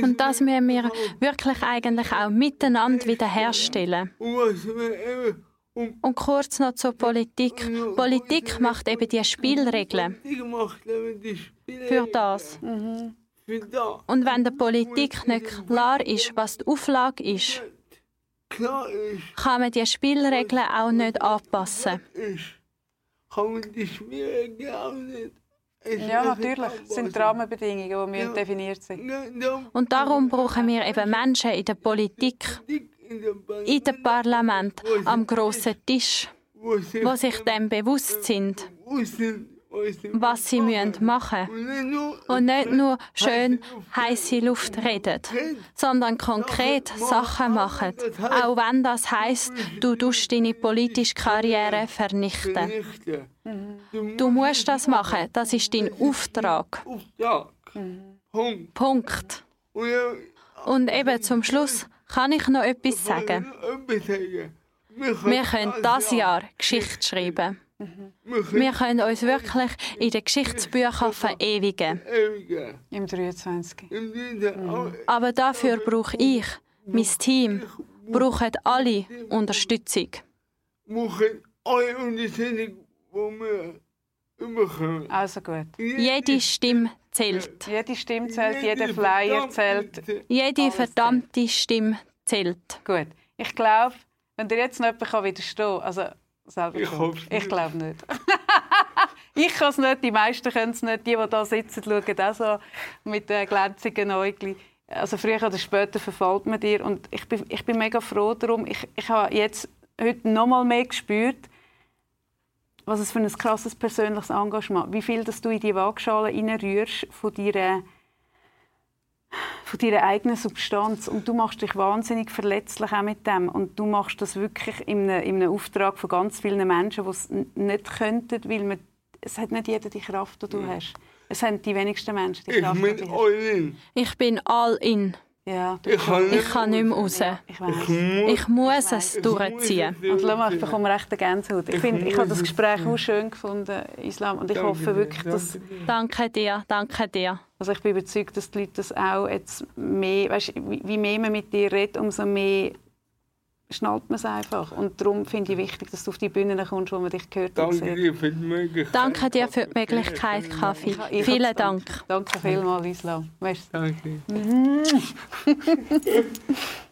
S3: Und das müssen wir wirklich eigentlich auch miteinander wiederherstellen.
S2: Und
S3: kurz noch zur Politik. Politik macht eben die Spielregeln für das.
S2: da.
S3: Und wenn der Politik nicht klar ist, was die Auflage ist, kann man die Spielregeln auch nicht anpassen.
S2: kann man die Spiele auch nicht. Es
S1: Ja, natürlich. Das sind die. Rahmenbedingungen, die
S2: Ja.
S1: müssen definiert sind.
S3: Und darum brauchen wir eben Menschen in der Politik,
S2: in
S3: dem Parlament, am grossen Tisch,
S2: wo
S3: sich dem bewusst sind,
S2: was sie
S3: sie müssen machen
S2: Und nicht nur,
S3: schön heiße Luft reden, sondern konkret Sachen machen, auch wenn das heißt, du tust deine politische Karriere vernichten. Du musst das machen, das ist dein Auftrag.
S2: Punkt. Und
S3: eben zum Schluss kann ich noch etwas sagen. Wir können das Jahr Geschichte schreiben.
S2: Wir können
S3: Wir können uns wirklich in den Geschichtsbüchern verewigen.
S2: ewig.
S1: Im 23.
S2: Im Winter auch.
S3: Aber dafür brauche ich, mein Team, brauchen alle Unterstützung.
S2: Machen alle Unterstützung, die wir bekommen.
S1: Also gut.
S3: Jede Stimme zählt.
S1: Jede Stimme zählt, jeder Flyer zählt.
S3: Jede verdammte Stimme zählt.
S1: Gut. Ich glaube, wenn dir jetzt noch jemand widerstehen kann, also selber
S2: Ich hoff's
S1: Ich glaube nicht. [laughs] ich kann es nicht, die meisten können es nicht. Die, die hier sitzen, schauen auch so mit den glänzigen Äuglein. Also früher oder später verfällt man dir. Und ich bin, ich bin mega froh darum. Ich, ich habe jetzt heute noch mal mehr gespürt, was es für ein krasses persönliches Engagement Wie viel dass du in die Waagschale reinrührst von deiner von deiner eigenen Substanz und du machst dich wahnsinnig verletzlich auch mit dem und du machst das wirklich in einem, in einem Auftrag von ganz vielen Menschen, die es nicht könnten, weil man, es hat nicht jeder die Kraft, die du hast. Es haben die wenigsten Menschen die
S2: Ich
S1: Kraft, die
S2: bin
S1: du hast.
S2: all in.
S3: Ich bin all in.
S1: Ja,
S2: Ich kann
S3: Ich kann nicht mehr raus.
S1: ich weiß.
S3: Ich muss es durchziehen.
S1: Und schau mal, ich bekomme recht eine Gänsehaut. Ich, finde, ich habe das Gespräch auch schön gefunden, Islam, und ich hoffe wirklich, dass...
S3: Danke dir, danke dir.
S1: Also ich bin überzeugt, dass die Leute das auch jetzt mehr, weißt, wie wie mehr man mit dir redet, umso mehr schnallt man es einfach. Und darum finde ich wichtig, dass du auf die Bühne kommst, wo man dich hört und
S2: Danke
S1: sieht.
S2: dir für die Möglichkeit.
S3: Danke dir für die Möglichkeit, Kaffee.
S1: Ich
S3: Vielen Dank.
S1: Danke vielmals, Islam. Merci.
S2: Danke. [laughs]